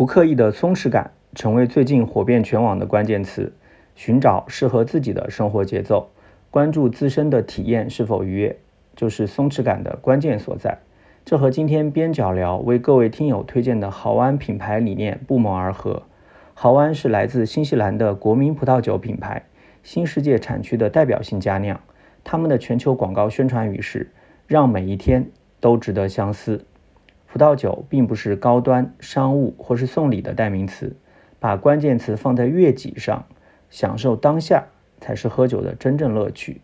不刻意的松弛感成为最近火遍全网的关键词。寻找适合自己的生活节奏，关注自身的体验是否愉悦，就是松弛感的关键所在。这和今天边角聊为各位听友推荐的豪安品牌理念不谋而合。豪安是来自新西兰的国民葡萄酒品牌，新世界产区的代表性佳酿。他们的全球广告宣传语是“让每一天都值得相思”。葡萄酒并不是高端商务或是送礼的代名词，把关键词放在悦己上。享受当下才是喝酒的真正乐趣。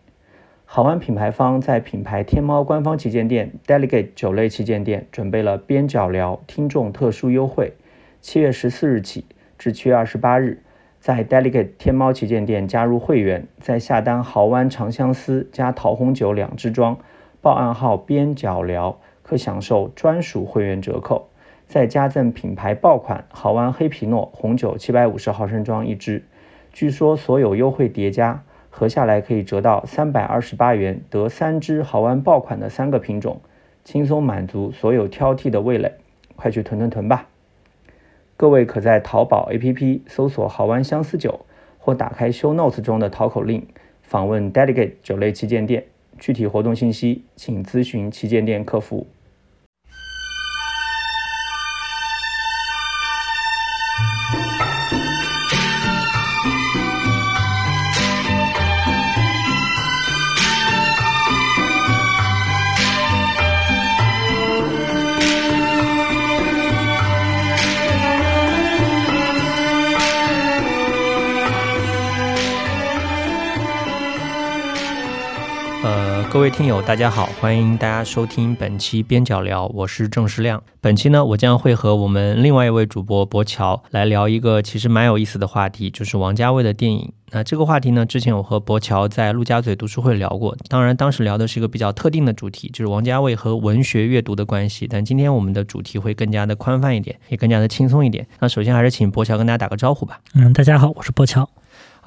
好湾品牌方在品牌天猫官方旗舰店 Delegate 酒类旗舰店准备了边角聊听众特殊优惠，七月十四日起至七月二十八日，在 Delegate 天猫旗舰店加入会员，在下单豪湾长相思加桃红酒两支装，报暗号边角聊，可享受专属会员折扣，再加赠品牌爆款豪湾黑皮诺红酒七百五十毫升装一支。据说所有优惠叠加合下来可以折到三百二十八元，得三支豪湾爆款的三个品种，轻松满足所有挑剔的味蕾，快去囤囤囤吧！各位可在淘宝 APP 搜索“豪湾相思酒”，或打开 Show Notes 中的淘口令，访问 Delegate 酒类旗舰店，具体活动信息请咨询旗舰店客服。各位听友，大家好，欢迎大家收听本期边角聊，我是郑世亮。本期呢，我将会和我们另外一位主播博乔来聊一个其实蛮有意思的话题，就是王家卫的电影。那这个话题呢，之前我和博乔在陆家嘴读书会聊过，当然当时聊的是一个比较特定的主题，就是王家卫和文学阅读的关系。但今天我们的主题会更加的宽泛一点，也更加的轻松一点。那首先还是请博乔跟大家打个招呼吧。嗯，大家好，我是博乔。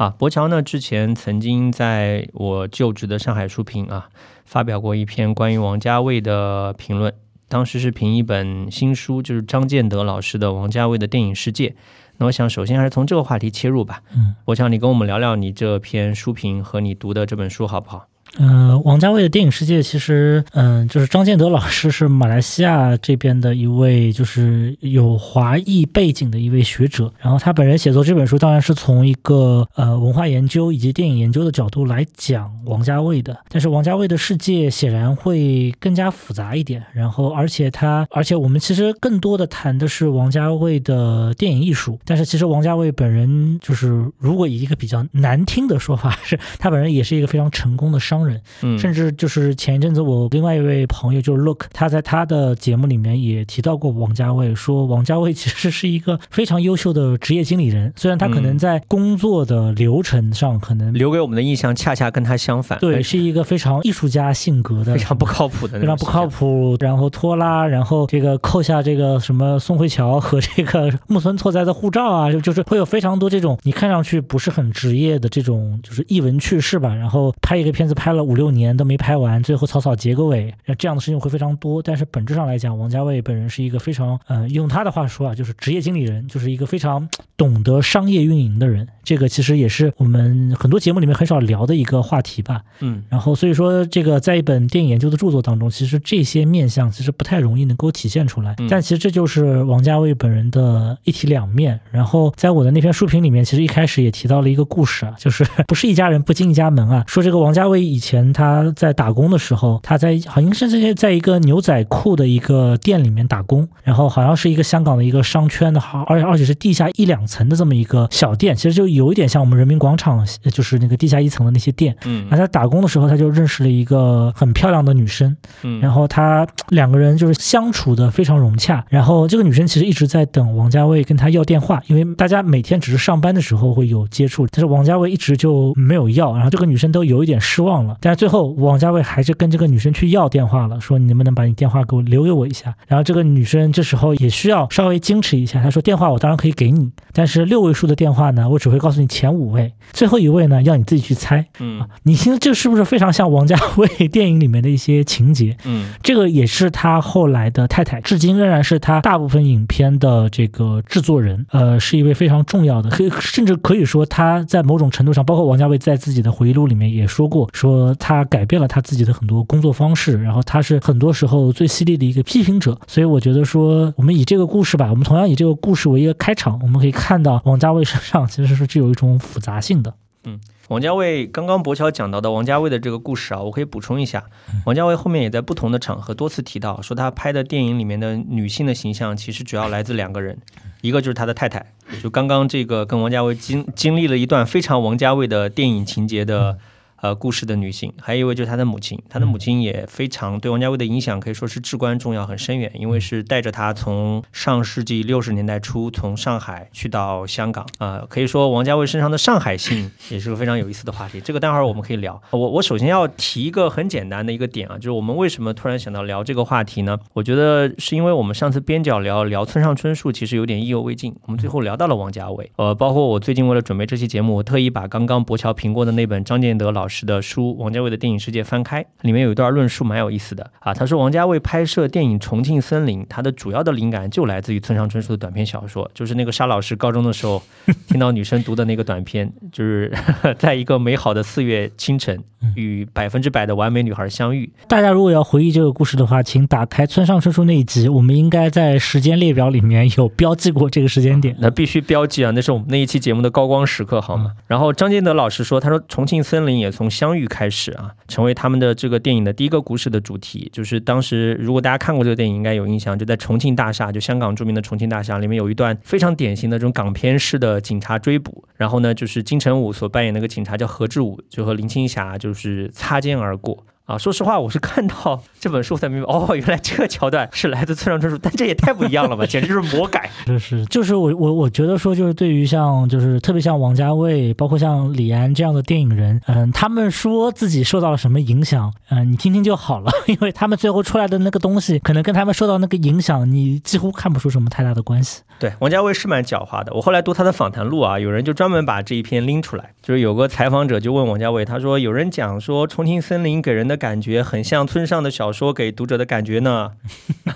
啊，博乔呢？之前曾经在我就职的上海书评啊，发表过一篇关于王家卫的评论。当时是评一本新书，就是张建德老师的《王家卫的电影世界》。那我想，首先还是从这个话题切入吧。嗯，博乔，你跟我们聊聊你这篇书评和你读的这本书好不好？嗯，王家卫的电影世界其实，嗯，就是张建德老师是马来西亚这边的一位，就是有华裔背景的一位学者。然后他本人写作这本书，当然是从一个呃文化研究以及电影研究的角度来讲王家卫的。但是王家卫的世界显然会更加复杂一点。然后，而且他，而且我们其实更多的谈的是王家卫的电影艺术。但是其实王家卫本人，就是如果以一个比较难听的说法，是他本人也是一个非常成功的商。人，嗯，甚至就是前一阵子我另外一位朋友就是 Look，他在他的节目里面也提到过王家卫，说王家卫其实是一个非常优秀的职业经理人，虽然他可能在工作的流程上可能留给我们的印象恰恰跟他相反，对，是一个非常艺术家性格的，非常不靠谱的，非常不靠谱，然后拖拉，然后这个扣下这个什么宋慧乔和这个木村拓哉的护照啊，就就是会有非常多这种你看上去不是很职业的这种就是译文趣事吧，然后拍一个片子拍。拍了五六年都没拍完，最后草草结个尾，那这样的事情会非常多。但是本质上来讲，王家卫本人是一个非常，呃，用他的话说啊，就是职业经理人，就是一个非常懂得商业运营的人。这个其实也是我们很多节目里面很少聊的一个话题吧。嗯，然后所以说这个在一本电影研究的著作当中，其实这些面相其实不太容易能够体现出来。但其实这就是王家卫本人的一体两面。然后在我的那篇书评里面，其实一开始也提到了一个故事啊，就是 不是一家人不进一家门啊，说这个王家卫以以前他在打工的时候，他在好像是在在一个牛仔裤的一个店里面打工，然后好像是一个香港的一个商圈的，好，而且而且是地下一两层的这么一个小店，其实就有一点像我们人民广场，就是那个地下一层的那些店。嗯，那他打工的时候，他就认识了一个很漂亮的女生，嗯，然后他两个人就是相处的非常融洽，然后这个女生其实一直在等王家卫跟他要电话，因为大家每天只是上班的时候会有接触，但是王家卫一直就没有要，然后这个女生都有一点失望了。了。但是最后王家卫还是跟这个女生去要电话了，说你能不能把你电话给我留给我一下？然后这个女生这时候也需要稍微矜持一下，她说电话我当然可以给你，但是六位数的电话呢，我只会告诉你前五位，最后一位呢要你自己去猜。嗯你听这是不是非常像王家卫 电影里面的一些情节？嗯这个也是他后来的太太，至今仍然是他大部分影片的这个制作人，呃，是一位非常重要的，可以甚至可以说他在某种程度上，包括王家卫在自己的回忆录里面也说过，说他改变了他自己的很多工作方式，然后他是很多时候最犀利的一个批评者，所以我觉得说我们以这个故事吧，我们同样以这个故事为一个开场，我们可以看到王家卫身上其实是具有一种复杂性的。嗯王家卫刚刚博乔讲到的王家卫的这个故事啊，我可以补充一下。王家卫后面也在不同的场合多次提到，说他拍的电影里面的女性的形象其实主要来自两个人，一个就是他的太太，就刚刚这个跟王家卫经经历了一段非常王家卫的电影情节的。呃，故事的女性，还有一位就是她的母亲，她的母亲也非常对王家卫的影响可以说是至关重要、很深远，因为是带着他从上世纪六十年代初从上海去到香港，啊、可以说王家卫身上的上海性 也是个非常有意思的话题，这个待会儿我们可以聊。我我首先要提一个很简单的一个点啊，就是我们为什么突然想到聊这个话题呢？我觉得是因为我们上次边角聊聊村上春树，其实有点意犹未尽，我们最后聊到了王家卫，呃，包括我最近为了准备这期节目，我特意把刚刚博乔评过的那本张建德老师的书《王家卫的电影世界》翻开，里面有一段论述蛮有意思的啊。他说王家卫拍摄电影《重庆森林》，他的主要的灵感就来自于村上春树的短篇小说，就是那个沙老师高中的时候 听到女生读的那个短篇，就是 在一个美好的四月清晨与百分之百的完美女孩相遇。大家如果要回忆这个故事的话，请打开村上春树那一集，我们应该在时间列表里面有标记过这个时间点。那必须标记啊，那是我们那一期节目的高光时刻，好吗？然后张建德老师说，他说《重庆森林》也从相遇开始啊，成为他们的这个电影的第一个故事的主题。就是当时如果大家看过这个电影，应该有印象，就在重庆大厦，就香港著名的重庆大厦里面有一段非常典型的这种港片式的警察追捕。然后呢，就是金城武所扮演那个警察叫何志武，就和林青霞就是擦肩而过。啊，说实话，我是看到这本书才明白，哦，原来这个桥段是来自村上春树，但这也太不一样了吧，简直就是魔改。就是就是我我我觉得说，就是对于像就是特别像王家卫，包括像李安这样的电影人，嗯，他们说自己受到了什么影响，嗯，你听听就好了，因为他们最后出来的那个东西，可能跟他们受到那个影响，你几乎看不出什么太大的关系。对，王家卫是蛮狡猾的。我后来读他的访谈录啊，有人就专门把这一篇拎出来，就是有个采访者就问王家卫，他说有人讲说《重庆森林》给人的感觉很像村上的小说给读者的感觉呢。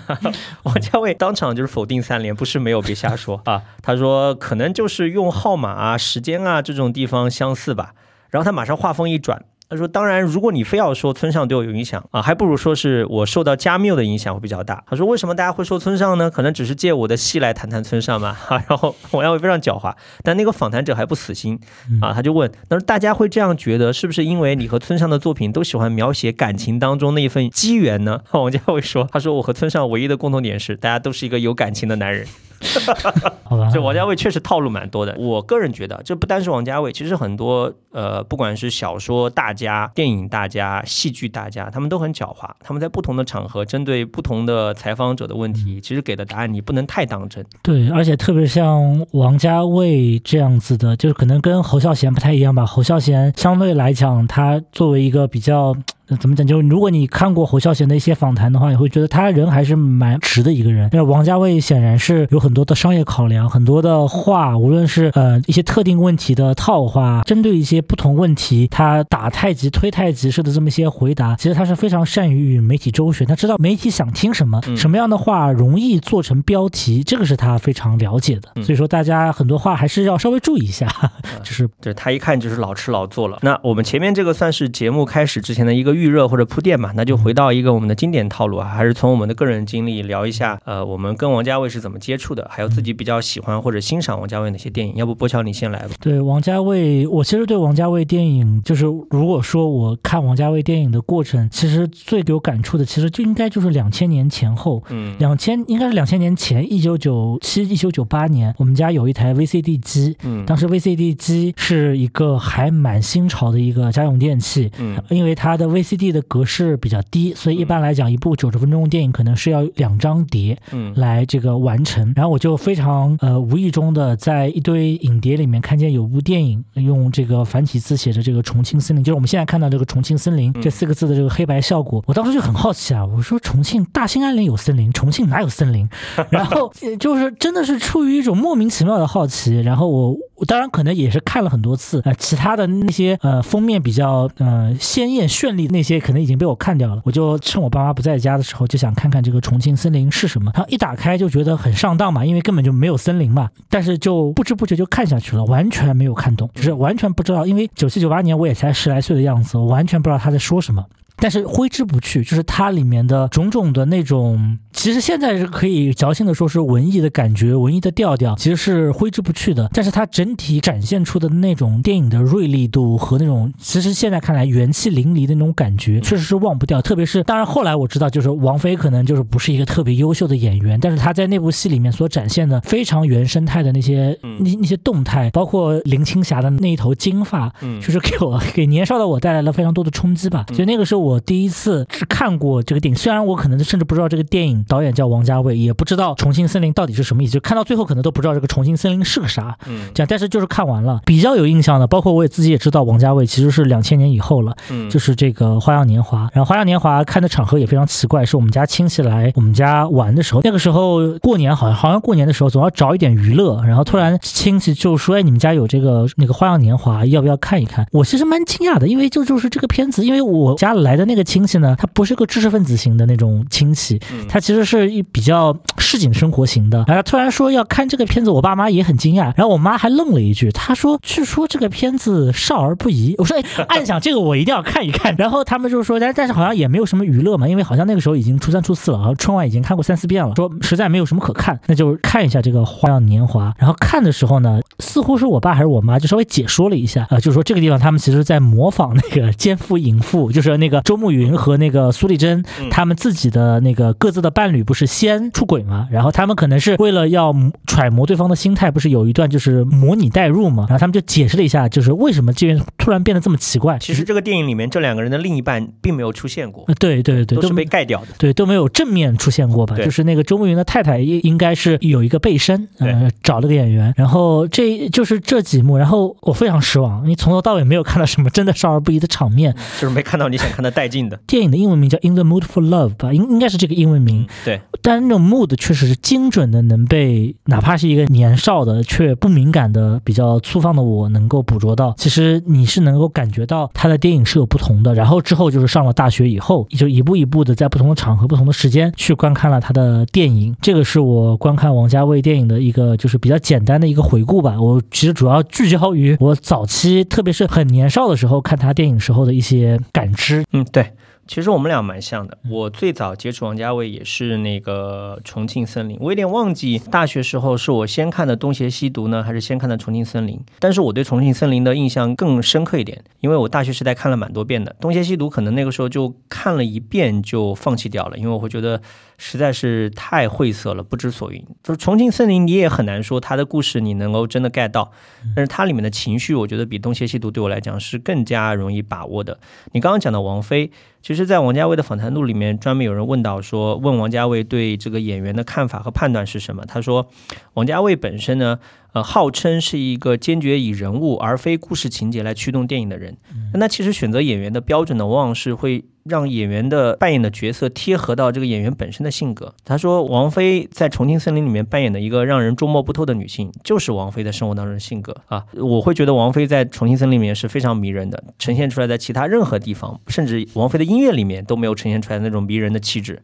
王家卫当场就是否定三连，不是没有，别瞎说啊。他说可能就是用号码啊、时间啊这种地方相似吧。然后他马上话锋一转，他说：“当然，如果你非要说村上对我有影响啊，还不如说是我受到加缪的影响会比较大。”他说：“为什么大家会说村上呢？可能只是借我的戏来谈谈村上嘛。”哈，然后王家卫非常狡猾，但那个访谈者还不死心啊，他就问：“他说大家会这样觉得，是不是因为你和村上的作品都喜欢描写感情当中那一份机缘呢？”王家卫说：“他说我和村上唯一的共同点是，大家都是一个有感情的男人。”好吧，这王家卫确实套路蛮多的。我个人觉得，这不单是王家卫，其实很多呃，不管是小说大家、电影大家、戏剧大家，他们都很狡猾。他们在不同的场合，针对不同的采访者的问题，其实给的答案你不能太当真。对，而且特别像王家卫这样子的，就是可能跟侯孝贤不太一样吧。侯孝贤相对来讲，他作为一个比较。呃怎么讲？就是如果你看过侯孝贤的一些访谈的话，你会觉得他人还是蛮直的一个人。但是王家卫显然是有很多的商业考量，很多的话，无论是呃一些特定问题的套话，针对一些不同问题，他打太极、推太极式的这么一些回答，其实他是非常善于与媒体周旋，他知道媒体想听什么，嗯什么样的话容易做成标题，这个是他非常了解的。嗯所以说，大家很多话还是要稍微注意一下，就是对他一看就是老吃老做了。那我们前面这个算是节目开始之前的一个预热或者铺垫嘛，那就回到一个我们的经典套路啊，还是从我们的个人经历聊一下，呃，我们跟王家卫是怎么接触的，还有自己比较喜欢或者欣赏王家卫哪些电影。要不波乔你先来吧。对王家卫，我其实对王家卫电影，就是如果说我看王家卫电影的过程，其实最有感触的，其实就应该就是两千年前后。嗯两千应该是两千年前，一九九七、一九九八年，我们家有一台 VCD 机，嗯当时 VCD 机是一个还蛮新潮的一个家用电器，嗯因为它的 VCD 的格式比较低，所以一般来讲，一部九十分钟的电影可能是要两张碟嗯来这个完成。然后我就非常呃无意中的在一堆影碟里面看见有部电影用这个繁体字写着这个重庆森林，就是我们现在看到这个重庆森林这四个字的这个黑白效果，我当时就很好奇啊，我说重庆大兴安岭有森林，重庆哪有森林？然后呃就是真的是出于一种莫名其妙的好奇，然后我我当然可能也是看了很多次，呃，其他的那些呃封面比较呃鲜艳绚丽的那些可能已经被我看掉了，我就趁我爸妈不在家的时候就想看看这个重庆森林是什么，然后一打开就觉得很上当嘛，因为根本就没有森林嘛，但是就不知不觉就看下去了，完全没有看懂，就是完全不知道，因为九七九八年我也才十来岁的样子，我完全不知道他在说什么。但是挥之不去，就是它里面的种种的那种，其实现在是可以矫情的说是文艺的感觉、文艺的调调，其实是挥之不去的。但是它整体展现出的那种电影的锐利度和那种，其实现在看来元气淋漓的那种感觉，确实是忘不掉。特别是，当然后来我知道，就是王菲可能就是不是一个特别优秀的演员，但是她在那部戏里面所展现的非常原生态的那些那那些动态，包括林青霞的那一头金发，嗯就是给我给年少的我带来了非常多的冲击吧。所以那个是我第一次是看过这个电影，虽然我可能甚至不知道这个电影导演叫王家卫，也不知道《重庆森林》到底是什么意思，就看到最后可能都不知道这个《重庆森林》是个啥。嗯这样，但是就是看完了，比较有印象的，包括我也自己也知道，王家卫其实是两千年以后了，嗯就是这个《花样年华》。然后《花样年华》看的场合也非常奇怪，是我们家亲戚来我们家玩的时候，那个时候过年好像好像过年的时候总要找一点娱乐，然后突然亲戚就说：“哎，你们家有这个那个《花样年华》，要不要看一看？”我其实蛮惊讶的，因为就就是这个片子，因为我家来的那个亲戚呢，他不是个知识分子型的那种亲戚，嗯他其实是一比较市井生活型的。然后他突然说要看这个片子，我爸妈也很惊讶，然后我妈还愣了一句，她说：“据说这个片子少儿不宜。”我说：“哎，暗想这个我一定要看一看。”然后他们就说：“但但是好像也没有什么娱乐嘛，因为好像那个时候已经初三初四了，然后春晚已经看过三四遍了，说实在没有什么可看，那就看一下这个《花样年华》。然后看的时候呢，似乎是我爸还是我妈就稍微解说了一下，呃，就是说这个地方他们其实在模仿那个奸夫淫妇，就是那个周慕云和那个苏丽珍嗯他们自己的那个各自的伴侣不是先出轨嘛，然后他们可能是为了要揣摩对方的心态，不是有一段就是模拟代入嘛，然后他们就解释了一下，就是为什么这边突然变得这么奇怪。其实这个电影里面这两个人的另一半并没有出现过，呃，对对对，都是被盖掉的。对，都没有正面出现过吧？就是那个周慕云的太太应应该是有一个背身，呃，找了个演员，然后这就是这几幕，然后我非常失望，你从头到尾没有看到什么真的少儿不宜的场面。就是没看到你想看的带劲的。电影的英文名叫《In the Mood for Love》吧，应应该是这个英文名，对，但是那种 mood 确实是精准的，能被哪怕是一个年少的却不敏感的、比较粗放的我能够捕捉到。其实你是能够感觉到他的电影是有不同的。然后之后就是上了大学以后，就一步一步的在不同的场合、不同的时间去观看了他的电影。这个是我观看王家卫电影的一个就是比较简单的一个回顾吧。我其实主要聚焦于我早期，特别是很年少的时候看他电影时候的一些感知。嗯，对。其实我们俩蛮像的。我最早接触王家卫也是那个《重庆森林》，我有点忘记大学时候是我先看的《东邪西毒》呢，还是先看的《重庆森林》。但是我对《重庆森林》的印象更深刻一点，因为我大学时代看了蛮多遍的，《东邪西毒》可能那个时候就看了一遍就放弃掉了，因为我会觉得实在是太晦涩了，不知所云。就是《重庆森林》，你也很难说它的故事你能够真的 get 到，但是它里面的情绪，我觉得比《东邪西毒》对我来讲是更加容易把握的。你刚刚讲的王菲。其实，在王家卫的访谈录里面，专门有人问到说，问王家卫对这个演员的看法和判断是什么？他说，王家卫本身呢，呃，号称是一个坚决以人物而非故事情节来驱动电影的人。那其实选择演员的标准呢，往往是会让演员的扮演的角色贴合到这个演员本身的性格。他说，王菲在《重庆森林》里面扮演的一个让人捉摸不透的女性，就是王菲在生活当中的性格啊。我会觉得王菲在《重庆森林》里面是非常迷人的，呈现出来在其他任何地方，甚至王菲的音乐里面都没有呈现出来那种迷人的气质。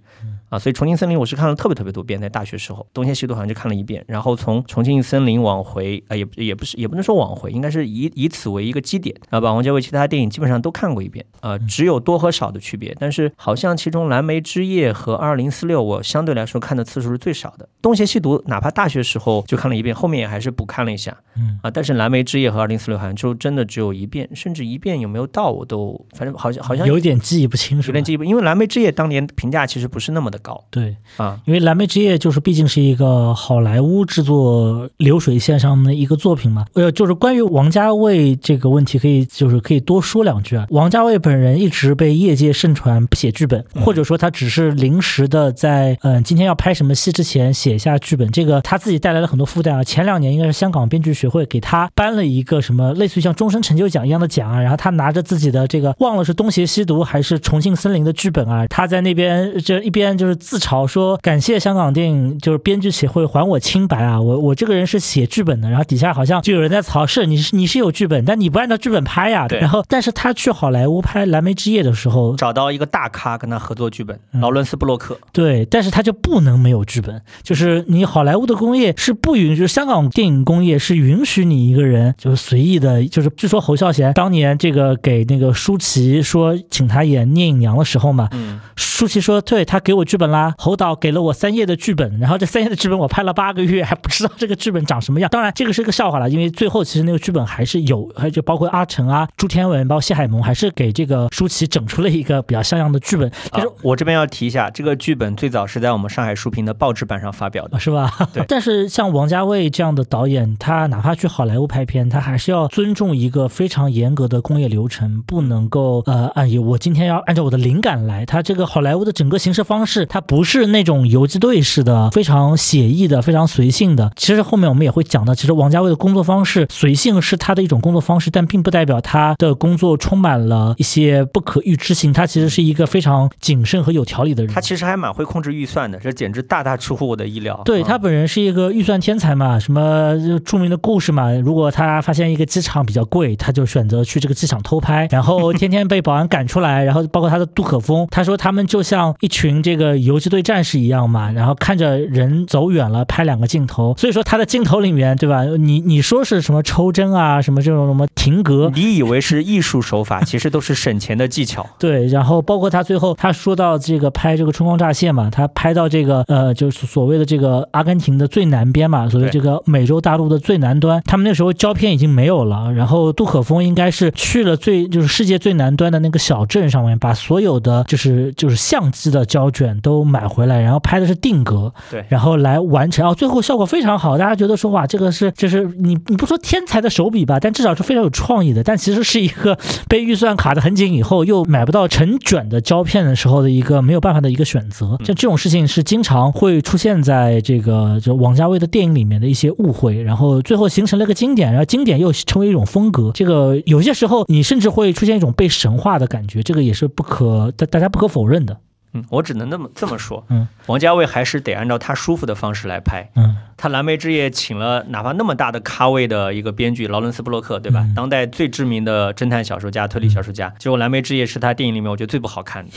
啊，所以《重庆森林》我是看了特别特别多遍，在大学时候，《东邪西毒》好像就看了一遍，然后从《重庆森林》往回，啊，也也不是也不能说往回，应该是以以此为一个基点，啊，把王家卫其他电影基本上都看过一遍，啊，只有多和少的区别，但是好像其中《蓝莓之夜》和《二零四六》我相对来说看的次数是最少的，《东邪西毒》哪怕大学时候就看了一遍，后面也还是补看了一下，嗯。啊，但是《蓝莓之夜》和《二零四六》好像就真的只有一遍，甚至一遍有没有到我都，反正好像好像有点记忆不清，楚有点？记忆不，因为《蓝莓之夜》当年评价其实不是那么的高。对啊，因为《蓝莓之夜》就是毕竟是一个好莱坞制作流水线上的一个作品嘛。呃，就是关于王家卫这个问题，可以就是可以多说两句啊。王家卫本人一直被业界盛传不写剧本，或者说他只是临时的在嗯今天要拍什么戏之前写一下剧本，这个他自己带来了很多负担啊。前两年应该是香港编剧学会给他颁了一个什么类似于像终身成就奖一样的奖啊，然后他拿着自己的这个忘了是东邪西毒还是重庆森林的剧本啊，他在那边这一边就是自嘲说感谢香港电影就是编剧协会还我清白啊，我我这个人是写剧本的，然后底下好像就有人在嘲是你是你是有剧本，但你不按照剧本拍呀，对然后但是他去好莱坞拍《蓝莓之夜》的时候，找到一个大咖跟他合作剧本，嗯劳伦斯布洛克。对，但是他就不能没有剧本，就是你好莱坞的工业是不允许，香港电影工业是允许你一个人就是随意的，就是据说侯孝贤当年这个给那个舒淇说请他演聂隐娘的时候嘛，嗯，舒淇说对他给我剧本啦，侯导给了我三页的剧本，然后这三页的剧本我拍了八个月还不知道这个剧本长什么样。当然这个是个笑话了，因为最后其实那个剧本还是有，还就包括阿成啊、朱天文、包括谢海萌，还是给这个舒淇整出了一个比较像样的剧本，但是啊，我这边要提一下，这个剧本最早是在我们上海书评的报纸版上发表的啊，。是吧？对但是像王家卫这样的导演，他哪怕去好莱坞拍片，他还是要尊重一个非常严格的工业流程，不能够呃，按我今天要按照我的灵感来。他这个好莱坞的整个行事方式，它不是那种游击队式的，非常写意的，非常随性的。其实后面我们也会讲到，其实王家卫的工作方式随性是他的一种工作方式，但并不代表他的工作充满了一些不可预知性。他其实是一个非常谨慎和有条理的人。他其实还蛮会控制预算的，这简直大大出乎我的意料。对啊他本人是一个预算天才嘛，什么著名的故事嘛。如果他发现一个机场比较贵，他就选择去这个机场偷拍，然后天天被保安赶出来。然后包括他的杜可风，他说他们就像一群这个游击队战士一样嘛，然后看着人走远了拍两个镜头。所以说他的镜头里面，对吧？你你说是什么抽帧啊，什么这种什么停格，你以为是艺术手法，其实都是省钱的技巧。对，然后包括他最后他说到这个拍这个春光乍泄嘛，他拍到这个呃，就是所谓的这个阿根廷的最南边嘛，所谓这个美洲大陆的最南端，他们那时候胶片已经没有了，然后杜可风应该是去了最就是世界最南端的那个小镇上面，把所有的就是就是相机的胶卷都买回来，然后拍的是定格，对然后来完成，哦，最后效果非常好，大家觉得说哇，这个是就是你你不说天才的手笔吧，但至少是非常有创意的，但其实是一个被预算卡得很紧以后又买不到成卷的胶片的时候的一个没有办法的一个选择。像这种事情是经常会出现在这个就王家卫的电影里面的一些误会，然后最后形成了一个经典，然后经典又成为一种风格。这个有些时候你甚至会出现一种被神化的感觉，这个也是不可大大家不可否认的。嗯，我只能那么 这么说。嗯，王家卫还是得按照他舒服的方式来拍。嗯他《蓝莓之夜》请了哪怕那么大的咖位的一个编剧劳伦斯·布洛克，对吧？嗯当代最知名的侦探小说家、推理小说家。结果《蓝莓之夜》是他电影里面我觉得最不好看的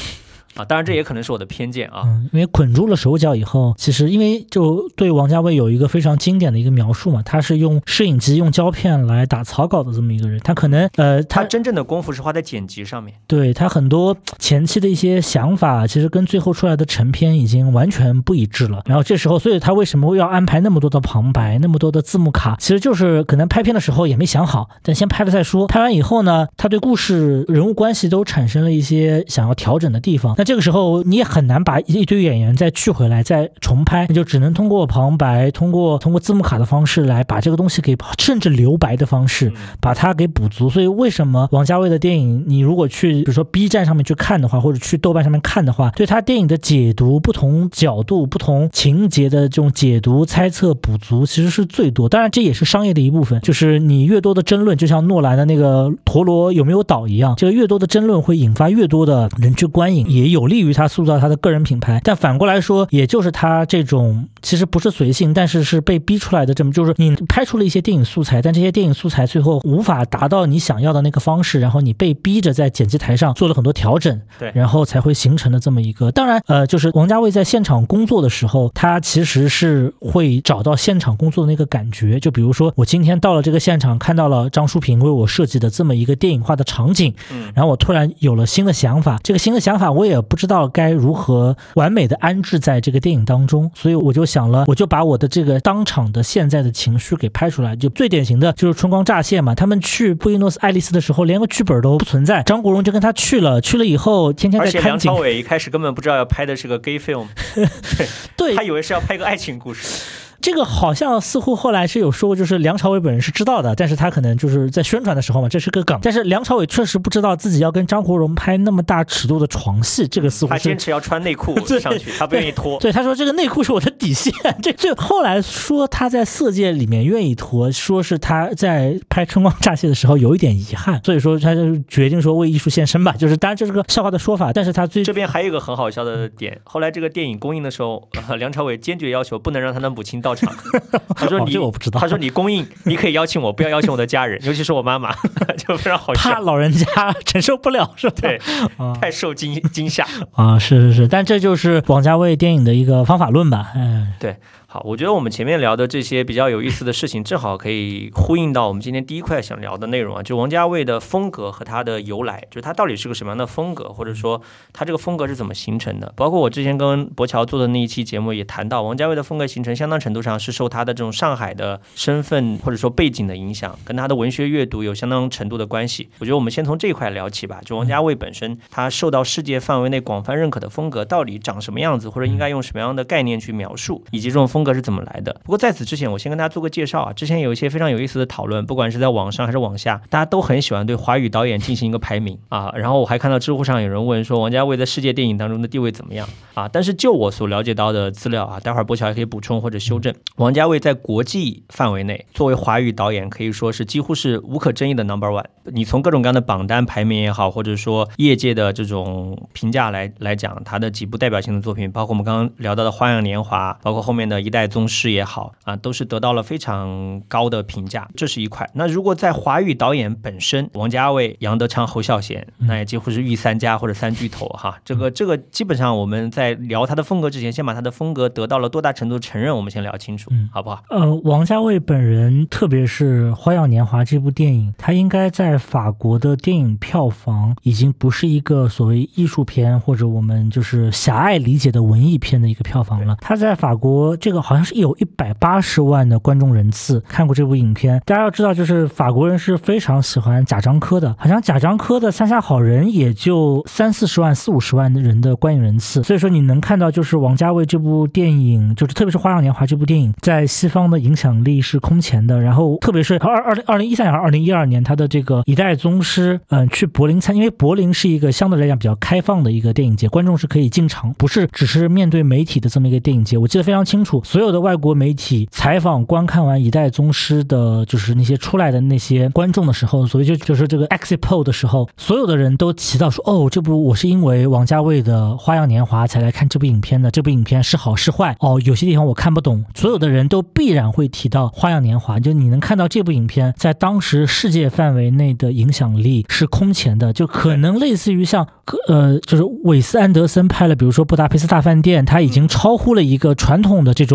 啊。当然，这也可能是我的偏见啊。嗯，因为捆住了手脚以后，其实因为就对王家卫有一个非常经典的一个描述嘛，他是用摄影机、用胶片来打草稿的这么一个人，他可能呃，他他真正的功夫是花在剪辑上面。对他很多前期的一些想法，其实跟最后出来的成片已经完全不一致了。然后这时候，所以他为什么要安排那么多的旁白、那么多的字幕卡？其实就是可能拍片的时候也没想好，但先拍了再说。拍完以后呢，他对故事、人物关系都产生了一些想要调整的地方。那这个时候你也很难把一堆演员再聚回来再重拍，你就只能通过旁白、通过通过字幕卡的方式来把这个东西给，甚至留白的方式。嗯把它给补足。所以为什么王家卫的电影，你如果去比如说 B 站上面去看的话，或者去豆瓣上面看的话，对他电影的解读、不同角度、不同情节的这种解读、猜测、补足，其实是最多。当然，这也是商业的一部分，就是你越多的争论，就像诺兰的那个陀螺有没有倒一样，这个越多的争论会引发越多的人去观影，也有利于他塑造他的个人品牌。但反过来说，也就是他这种其实不是随性，但是是被逼出来的这么，就是你拍出了一些电影素材，但这些电影素材最后无法达到你想要的那个方式，然后你被逼着在剪辑台上做了很多调整，对然后才会形成的这么一个。当然，呃，就是王家卫在现场工作的时候，他其实是会找到现场工作的那个感觉。就比如说，我今天到了这个现场，看到了张淑平为我设计的这么一个电影化的场景，嗯，然后我突然有了新的想法，这个新的想法我也不知道该如何完美的安置在这个电影当中，所以我就想了，我就把我的这个当场的现在的情绪给拍出来。就最典型的就是春光乍泄嘛，他们去布宜诺斯艾利斯的时候，连个剧本都不存在，张国荣就跟他去了，去了以后天天在看景。梁朝伟一开始根本不知道要拍的是个 gay film，对他以为是要拍个爱情故事。这个好像似乎后来是有说过，就是梁朝伟本人是知道的，但是他可能就是在宣传的时候嘛，这是个梗。但是梁朝伟确实不知道自己要跟张国荣拍那么大尺度的床戏，这个似乎他坚持要穿内裤 上去，他不愿意脱。对，他说这个内裤是我的底线。这最后来说他在色戒里面愿意脱，说是他在拍春光乍泄的时候有一点遗憾，所以说他就决定说为艺术献身吧。就是当然这是个笑话的说法，但是他最这边还有一个很好笑的点，后来这个电影公映的时候，梁朝伟坚决要求不能让他的母亲到场。他说：“你我不知道。”他说：“你供应，你可以邀请我，不要邀请我的家人，尤其是我妈妈，就非常好笑。怕老人家 承受不了，是吧？对，太受惊惊吓啊！是是是，但这就是王家卫电影的一个方法论吧？嗯，对。好，我觉得我们前面聊的这些比较有意思的事情，正好可以呼应到我们今天第一块想聊的内容啊，就王家卫的风格和他的由来，就是他到底是个什么样的风格，或者说他这个风格是怎么形成的。包括我之前跟博乔做的那一期节目也谈到，王家卫的风格形成相当程度上是受他的这种上海的身份或者说背景的影响，跟他的文学阅读有相当程度的关系。我觉得我们先从这一块聊起吧，就王家卫本身他受到世界范围内广泛认可的风格到底长什么样子，或者应该用什么样的概念去描述，以及这种风。风格是怎么来的？不过在此之前，我先跟大家做个介绍啊。之前有一些非常有意思的讨论，不管是在网上还是网下，大家都很喜欢对华语导演进行一个排名啊。然后我还看到知乎上有人问说，王家卫在世界电影当中的地位怎么样啊？但是就我所了解到的资料啊，待会儿波乔也可以补充或者修正。王家卫在国际范围内作为华语导演，可以说是几乎是无可争议的 number one。你从各种各样的榜单排名也好，或者说业界的这种评价来来讲，他的几部代表性的作品，包括我们刚刚聊到的《花样年华》，包括后面的一。代宗师也好啊，都是得到了非常高的评价，这是一块。那如果在华语导演本身，王家卫、杨德昌、侯孝贤，那也几乎是御三家或者三巨头哈。这个这个基本上我们在聊他的风格之前，先把他的风格得到了多大程度承认，我们先聊清楚，好不好？呃，王家卫本人，特别是《花样年华》这部电影，他应该在法国的电影票房已经不是一个所谓艺术片或者我们就是狭隘理解的文艺片的一个票房了。他在法国这个。好像是有一百八十万的观众人次看过这部影片。大家要知道，就是法国人是非常喜欢贾樟柯的，好像贾樟柯的《三峡好人》也就三四十万、四五十万的人的观影人次。所以说，你能看到就是王家卫这部电影，就是特别是《花样年华》这部电影，在西方的影响力是空前的。然后，特别是二二零二零一三年、二零一二年，他的这个《一代宗师》，嗯，去柏林参，因为柏林是一个相对来讲比较开放的一个电影节，观众是可以进场，不是只是面对媒体的这么一个电影节。我记得非常清楚。所有的外国媒体采访观看完《一代宗师》的，就是那些出来的那些观众的时候，所以就就是这个 exit poll 的时候，所有的人都提到说：“哦，这部我是因为王家卫的《花样年华》才来看这部影片的。这部影片是好是坏？哦，有些地方我看不懂。”所有的人都必然会提到《花样年华》，就你能看到这部影片在当时世界范围内的影响力是空前的，就可能类似于像呃，就是韦斯安德森拍了，比如说《布达佩斯大饭店》，他已经超乎了一个传统的这种。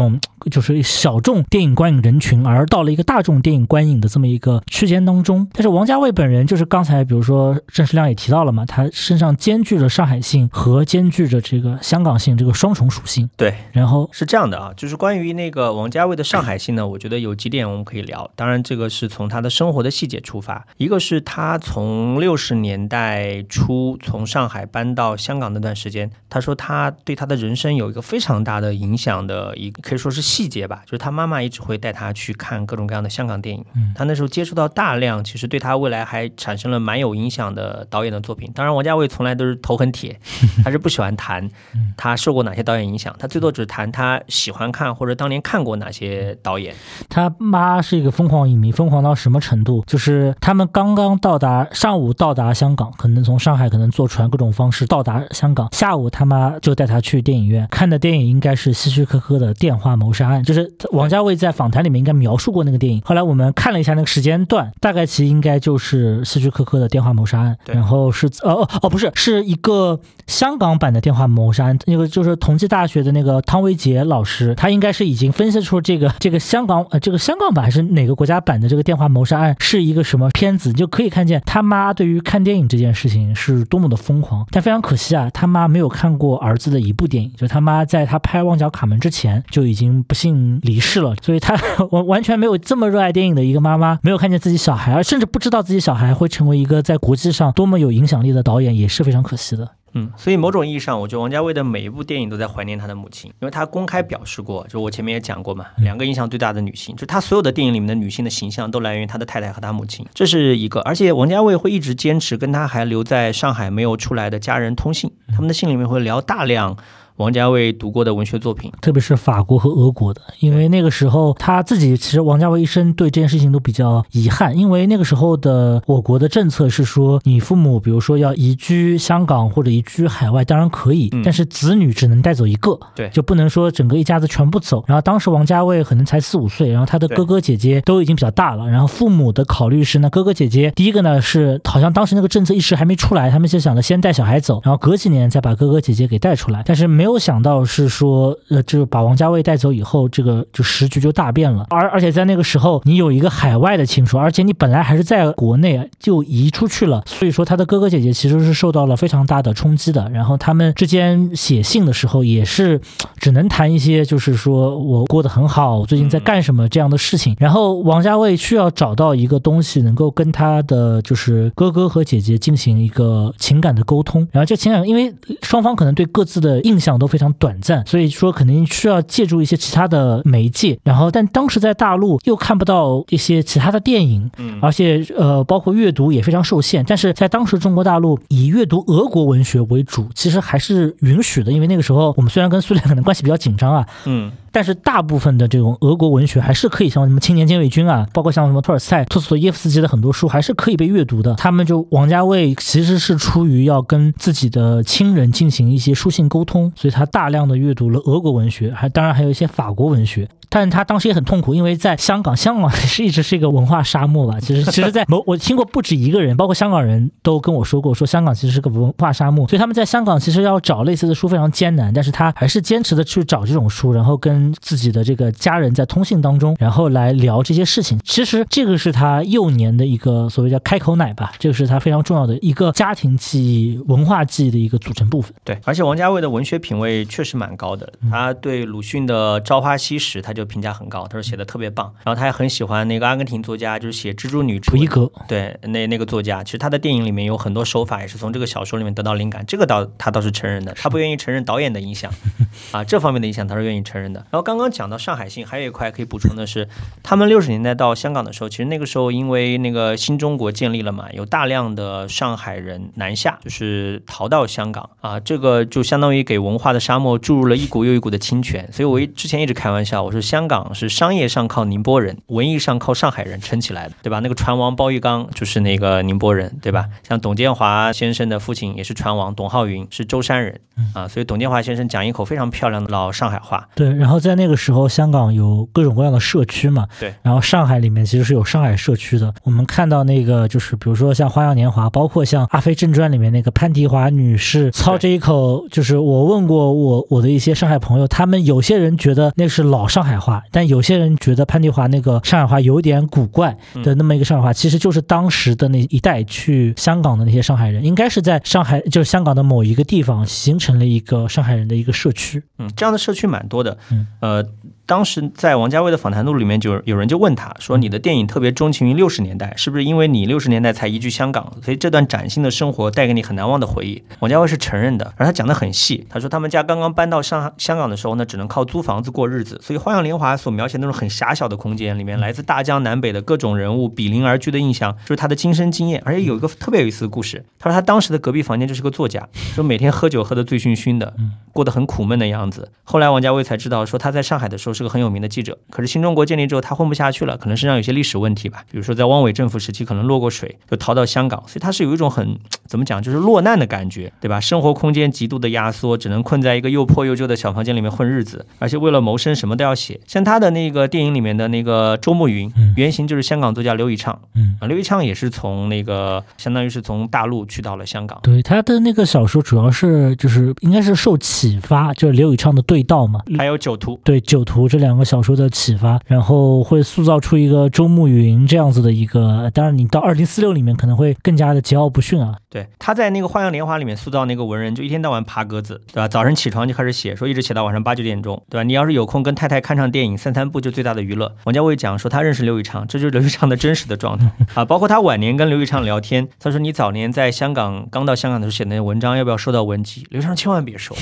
就是小众电影观影人群，而到了一个大众电影观影的这么一个区间当中。但是王家卫本人，就是刚才比如说郑世亮也提到了嘛，他身上兼具着上海性和兼具着这个香港性这个双重属性。对，然后是这样的啊，就是关于那个王家卫的上海性呢，我觉得有几点我们可以聊。当然，这个是从他的生活的细节出发，一个是他从六十年代初从上海搬到香港那段时间，他说他对他的人生有一个非常大的影响的一可以说是。细节吧，就是他妈妈一直会带他去看各种各样的香港电影。嗯，他那时候接触到大量，其实对他未来还产生了蛮有影响的导演的作品。当然，王家卫从来都是头很铁，他是不喜欢谈他受过哪些导演影响，他最多只谈他喜欢看或者当年看过哪些导演。他妈是一个疯狂影迷，疯狂到什么程度？就是他们刚刚到达，上午到达香港，可能从上海可能坐船各种方式到达香港，下午他妈就带他去电影院看的电影，应该是希区柯克的《电话谋杀案》，就是王家卫在访谈里面应该描述过那个电影。后来我们看了一下那个时间段，大概其应该就是希区柯克的电话谋杀案。然后是哦哦哦，不是，是一个香港版的电话谋杀案。那个就是同济大学的那个汤维杰老师，他应该是已经分析出这个这个香港呃这个香港版还是哪个国家版的这个电话谋杀案是一个什么片子，就可以看见他妈对于看电影这件事情是多么的疯狂。但非常可惜啊，他妈没有看过儿子的一部电影，就他妈在他拍《旺角卡门》之前就已经不幸离世了，所以他 完完全没有这么热爱电影的一个妈妈，没有看见自己小孩，而甚至不知道自己小孩会成为一个在国际上多么有影响力的导演，也是非常可惜的。嗯，所以某种意义上，我觉得王家卫的每一部电影都在怀念他的母亲，因为他公开表示过，就我前面也讲过嘛，两个印象最大的女性，就他所有的电影里面的女性的形象都来源于他的太太和他母亲，这是一个。而且王家卫会一直坚持跟他还留在上海没有出来的家人通信，他们的信里面会聊大量。王家卫读过的文学作品，特别是法国和俄国的，因为那个时候他自己其实王家卫一生对这件事情都比较遗憾，因为那个时候的我国的政策是说，你父母比如说要移居香港或者移居海外，当然可以，但是子女只能带走一个，对，就不能说整个一家子全部走。然后当时王家卫可能才四五岁，然后他的哥哥姐姐都已经比较大了，然后父母的考虑是，那哥哥姐姐第一个呢是好像当时那个政策一时还没出来，他们就想着先带小孩走，然后隔几年再把哥哥姐姐给带出来，但是没有。没有想到是说，呃，就把王家卫带走以后，这个就时局就大变了。而而且在那个时候，你有一个海外的亲属，而且你本来还是在国内就移出去了，所以说他的哥哥姐姐其实是受到了非常大的冲击的。然后他们之间写信的时候，也是只能谈一些，就是说我过得很好，我最近在干什么这样的事情。然后王家卫需要找到一个东西，能够跟他的就是哥哥和姐姐进行一个情感的沟通。然后这情感，因为双方可能对各自的印象。都非常短暂，所以说肯定需要借助一些其他的媒介。然后，但当时在大陆又看不到一些其他的电影，嗯，而且呃，包括阅读也非常受限。但是在当时中国大陆以阅读俄国文学为主，其实还是允许的，因为那个时候我们虽然跟苏联可能关系比较紧张啊，嗯。但是大部分的这种俄国文学还是可以，像什么青年禁卫军啊，包括像什么托尔斯泰、托斯托耶夫斯基的很多书还是可以被阅读的。他们就王家卫其实是出于要跟自己的亲人进行一些书信沟通，所以他大量的阅读了俄国文学，还当然还有一些法国文学。但他当时也很痛苦，因为在香港，香港是一直是一个文化沙漠吧。其实，其实，在某我听过不止一个人，包括香港人都跟我说过，说香港其实是个文化沙漠。所以他们在香港其实要找类似的书非常艰难，但是他还是坚持的去找这种书，然后跟自己的这个家人在通信当中，然后来聊这些事情。其实这个是他幼年的一个所谓叫开口奶吧，这个是他非常重要的一个家庭记忆、文化记忆的一个组成部分。对，而且王家卫的文学品味确实蛮高的，他对鲁迅的《朝花夕拾》他就。就评价很高，他说写的特别棒。然后他也很喜欢那个阿根廷作家，就是写《蜘蛛女》普伊格。对，那那个作家，其实他的电影里面有很多手法也是从这个小说里面得到灵感。这个倒他倒是承认的，他不愿意承认导演的影响 啊，这方面的影响他是愿意承认的。然后刚刚讲到上海信，还有一块可以补充的是，他们六十年代到香港的时候，其实那个时候因为那个新中国建立了嘛，有大量的上海人南下，就是逃到香港啊，这个就相当于给文化的沙漠注入了一股又一股的清泉。所以我一之前一直开玩笑，我说。香港是商业上靠宁波人，文艺上靠上海人撑起来的，对吧？那个船王包玉刚就是那个宁波人，对吧？像董建华先生的父亲也是船王，董浩云是舟山人啊，所以董建华先生讲一口非常漂亮的老上海话。对，然后在那个时候，香港有各种各样的社区嘛，对，然后上海里面其实是有上海社区的。我们看到那个就是，比如说像《花样年华》，包括像《阿飞正传》里面那个潘迪华女士操这一口，就是我问过我我的一些上海朋友，他们有些人觉得那是老上海。话，但有些人觉得潘迪华那个上海话有点古怪的那么一个上海话，其实就是当时的那一代去香港的那些上海人，应该是在上海，就是香港的某一个地方形成了一个上海人的一个社区。嗯，这样的社区蛮多的。嗯，呃。当时在王家卫的访谈录里面，就有人就问他说：“你的电影特别钟情于六十年代，是不是因为你六十年代才移居香港，所以这段崭新的生活带给你很难忘的回忆？”王家卫是承认的，而他讲的很细。他说他们家刚刚搬到上香港的时候呢，只能靠租房子过日子，所以《花样年华》所描写那种很狭小的空间里面，来自大江南北的各种人物比邻而居的印象，就是他的亲身经验。而且有一个特别有意思的故事，他说他当时的隔壁房间就是个作家，说每天喝酒喝得醉醺醺的，过得很苦闷的样子。后来王家卫才知道，说他在上海的时候是。个很有名的记者，可是新中国建立之后，他混不下去了，可能身上有些历史问题吧，比如说在汪伪政府时期可能落过水，就逃到香港，所以他是有一种很怎么讲，就是落难的感觉，对吧？生活空间极度的压缩，只能困在一个又破又旧的小房间里面混日子，而且为了谋生什么都要写。像他的那个电影里面的那个周慕云，原型就是香港作家刘以畅，嗯啊，刘以畅也是从那个相当于是从大陆去到了香港。对他的那个小说主要是就是应该是受启发，就是刘以畅的《对道》嘛，还有酒徒，对《酒徒》这两个小说的启发，然后会塑造出一个周慕云这样子的一个。当然，你到二零四六里面可能会更加的桀骜不驯啊。对，他在那个《花样年华》里面塑造那个文人，就一天到晚爬格子，对吧？早晨起床就开始写，说一直写到晚上八九点钟，对吧？你要是有空跟太太看场电影，散散步就最大的娱乐。王家卫讲说他认识刘以畅，这就是刘以畅的真实的状态 啊。包括他晚年跟刘以畅聊天，他说你早年在香港刚到香港的时候写那些文章，要不要收到文集？刘以畅千万别收，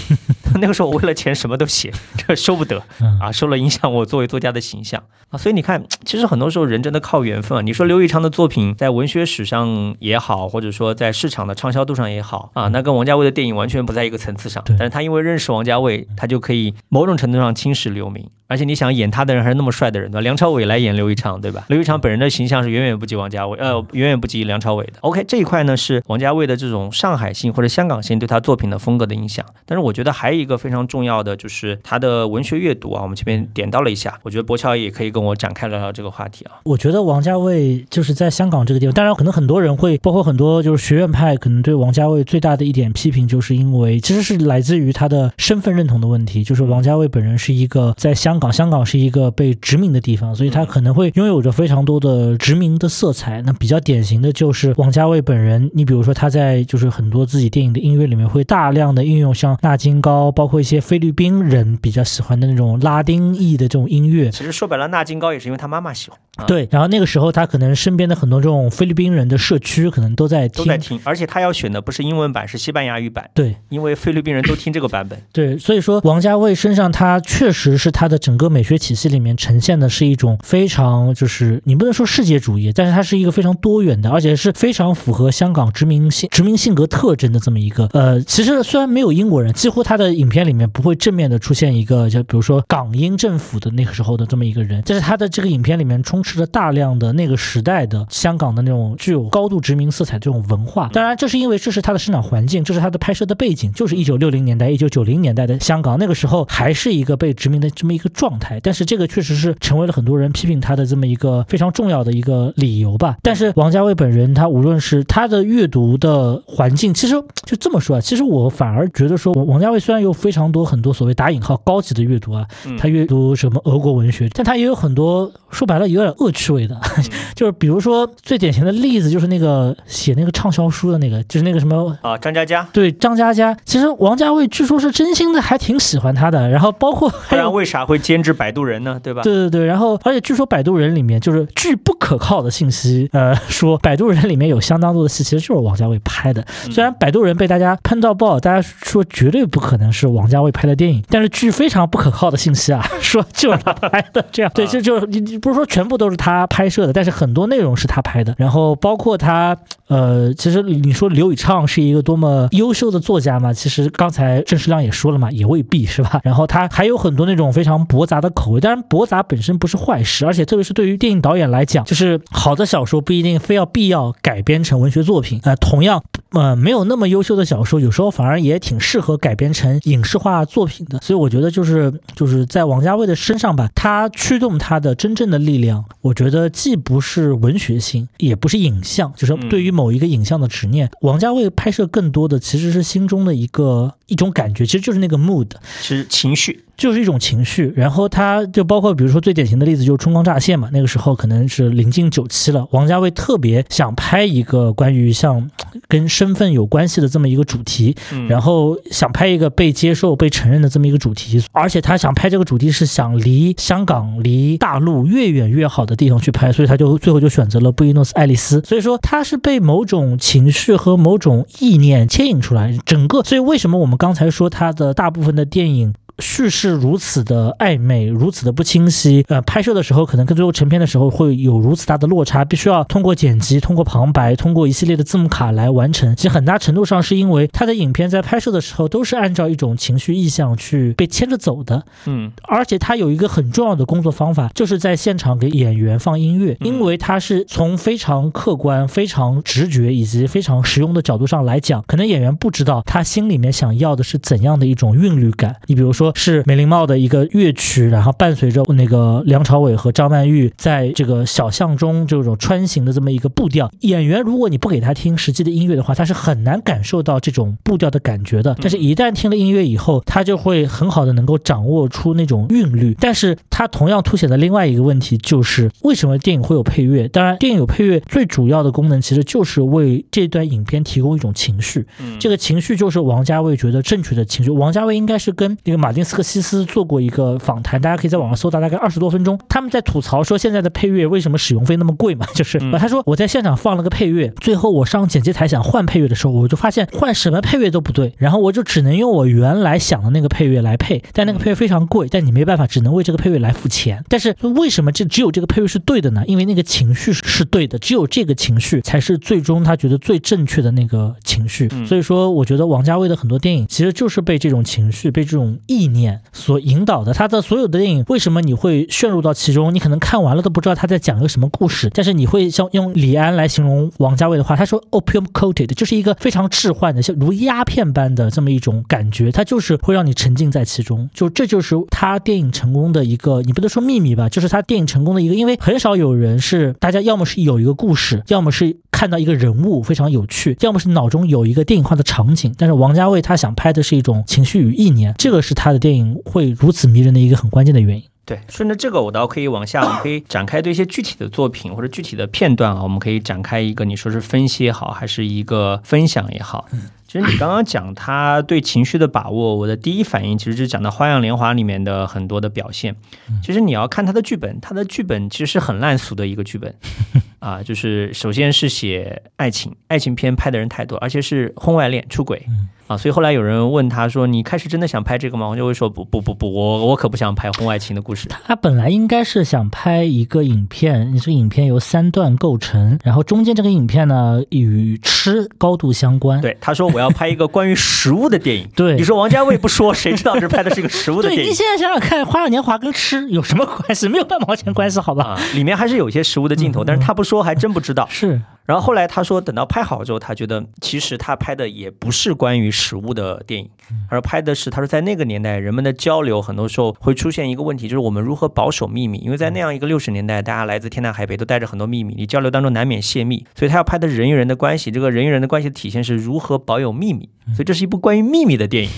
那个时候我为了钱什么都写，这收不得啊，受了影响我作为作家的形象啊。所以你看，其实很多时候人真的靠缘分啊。你说刘以昌的作品在文学史上也好，或者说在市场的畅销度上也好啊，那跟王家卫的电影完全不在一个层次上。但是他因为认识王家卫，他就可以某种程度上青史留名。而且你想演他的人还是那么帅的人，对吧？梁朝伟来演刘一畅，对吧？刘一畅本人的形象是远远不及王家卫，呃，远远不及梁朝伟的。OK，这一块呢是王家卫的这种上海性或者香港性对他作品的风格的影响。但是我觉得还有一个非常重要的就是他的文学阅读啊，我们前面点到了一下，我觉得博乔也可以跟我展开聊聊这个话题啊。我觉得王家卫就是在香港这个地方，当然可能很多人会，包括很多就是学院派，可能对王家卫最大的一点批评，就是因为其实是来自于他的身份认同的问题，就是王家卫本人是一个在香港，香港是一个。被殖民的地方，所以他可能会拥有着非常多的殖民的色彩。那比较典型的就是王家卫本人，你比如说他在就是很多自己电影的音乐里面会大量的运用像纳金高，包括一些菲律宾人比较喜欢的那种拉丁裔的这种音乐。其实说白了，纳金高也是因为他妈妈喜欢。对，然后那个时候他可能身边的很多这种菲律宾人的社区可能都在都在听，而且他要选的不是英文版，是西班牙语版。对，因为菲律宾人都听这个版本。对，所以说王家卫身上他确实是他的整个美学体系里面呈现的是一种非常就是你不能说世界主义，但是它是一个非常多元的，而且是非常符合香港殖民性殖民性格特征的这么一个。呃，其实虽然没有英国人，几乎他的影片里面不会正面的出现一个就比如说港英政府的那个时候的这么一个人，但是他的这个影片里面充斥着大量的。那个时代的香港的那种具有高度殖民色彩这种文化，当然这是因为这是他的生长环境，这是他的拍摄的背景，就是一九六零年代、一九九零年代的香港，那个时候还是一个被殖民的这么一个状态。但是这个确实是成为了很多人批评他的这么一个非常重要的一个理由吧。但是王家卫本人，他无论是他的阅读的环境，其实就这么说啊，其实我反而觉得说，王家卫虽然有非常多很多所谓打引号高级的阅读啊，他阅读什么俄国文学，但他也有很多说白了有点恶趣味的。就是比如说最典型的例子，就是那个写那个畅销书的那个，就是那个什么啊，张嘉佳。对，张嘉佳。其实王家卫据说是真心的，还挺喜欢他的。然后包括，不然为啥会监制《摆渡人》呢？对吧？对对对。然后，而且据说《摆渡人》里面就是据不可靠的信息，呃，说《摆渡人》里面有相当多的戏其实就是王家卫拍的。虽然《摆渡人》被大家喷到爆，大家说绝对不可能是王家卫拍的电影，但是据非常不可靠的信息啊，说就是他拍的。这样 对，就就你你不是说全部都是他拍摄的，但是很多内容是他拍的，然后包括他，呃，其实你说刘以畅是一个多么优秀的作家嘛？其实刚才郑世亮也说了嘛，也未必是吧。然后他还有很多那种非常驳杂的口味，当然驳杂本身不是坏事，而且特别是对于电影导演来讲，就是好的小说不一定非要必要改编成文学作品，呃，同样，呃，没有那么优秀的小说，有时候反而也挺适合改编成影视化作品的。所以我觉得就是就是在王家卫的身上吧，他驱动他的真正的力量，我觉得既不是文学性，也不是影像，就是对于某一个影像的执念。王家卫拍摄更多的其实是心中的一个一种感觉，其实就是那个 mood，是情绪。就是一种情绪，然后他就包括比如说最典型的例子就是《春光乍泄》嘛，那个时候可能是临近九七了，王家卫特别想拍一个关于像跟身份有关系的这么一个主题，然后想拍一个被接受、被承认的这么一个主题，而且他想拍这个主题是想离香港、离大陆越远越好的地方去拍，所以他就最后就选择了布宜诺斯艾利斯。所以说他是被某种情绪和某种意念牵引出来，整个，所以为什么我们刚才说他的大部分的电影。叙事如此的暧昧，如此的不清晰，呃，拍摄的时候可能跟最后成片的时候会有如此大的落差，必须要通过剪辑、通过旁白、通过一系列的字幕卡来完成。其实很大程度上是因为他的影片在拍摄的时候都是按照一种情绪意向去被牵着走的，嗯，而且他有一个很重要的工作方法，就是在现场给演员放音乐，因为他是从非常客观、非常直觉以及非常实用的角度上来讲，可能演员不知道他心里面想要的是怎样的一种韵律感。你比如说是梅林茂的一个乐曲，然后伴随着那个梁朝伟和张曼玉在这个小巷中这种穿行的这么一个步调，演员如果你不给他听实际的音乐的话，他是很难感受到这种步调的感觉的。但是，一旦听了音乐以后，他就会很好的能够掌握出那种韵律。但是，他同样凸显的另外一个问题就是，为什么电影会有配乐？当然，电影有配乐最主要的功能其实就是为这段影片提供一种情绪。这个情绪就是王家卫觉得正确的情绪。王家卫应该是跟那个马丁斯克西斯做过一个访谈，大家可以在网上搜到，大概二十多分钟。他们在吐槽说现在的配乐为什么使用费那么贵嘛？就是他说我在现场放了个配乐，最后我上剪辑台想换配乐的时候，我就发现换什么配乐都不对，然后我就只能用我原来想的那个配乐来配，但那个配乐非常贵，但你没办法，只能为这个配乐来付钱。但是为什么这只有这个配乐是对的呢？因为那个情绪是对的，只有这个情绪才是最终他觉得最正确的那个情绪。所以说，我觉得王家卫的很多电影其实就是被这种情绪、被这种意念所引导的。他的所有的电影，为什么你会陷入到其中？你可能看完了都不知道他在讲一个什么故事，但是你会像用李安来形容王家卫的话，他说 “opium coated”，就是一个非常置换的，像如鸦片般的这么一种感觉，它就是会让你沉浸在其中。就这就是他电影成功的一个，你不能说秘密吧，就是他电影成功的一个，因为很少有人是大家要么是有一个故事，要么是看到一个人物非常有趣，要么是脑中有一个电影化的场景。但是王家卫他想拍的是一种情绪与意念，这个是他的电影会如此迷人的一个很关键的原因。对，顺着这个，我倒可以往下，我们可以展开对一些具体的作品或者具体的片段啊，我们可以展开一个，你说是分析也好，还是一个分享也好。其实你刚刚讲他对情绪的把握，我的第一反应其实就讲到《花样年华》里面的很多的表现。其实你要看他的剧本，他的剧本其实是很烂俗的一个剧本 啊，就是首先是写爱情，爱情片拍的人太多，而且是婚外恋、出轨。啊，所以后来有人问他说：“你开始真的想拍这个吗？”王家卫说：“不不不不，我我可不想拍婚外情的故事。”他本来应该是想拍一个影片，这个影片由三段构成，然后中间这个影片呢与吃高度相关。对，他说我要拍一个关于食物的电影。对，你说王家卫不说，谁知道这拍的是一个食物的电影？对，你现在想想看，《花样年华》跟吃有什么关系？没有半毛钱关系，好吧？里面还是有一些食物的镜头，但是他不说，还真不知道。是。然后后来他说，等到拍好之后，他觉得其实他拍的也不是关于食物的电影，而拍的是他说在那个年代人们的交流，很多时候会出现一个问题，就是我们如何保守秘密。因为在那样一个六十年代，大家来自天南海北，都带着很多秘密，你交流当中难免泄密，所以他要拍的人与人的关系，这个人与人的关系的体现是如何保有秘密。所以这是一部关于秘密的电影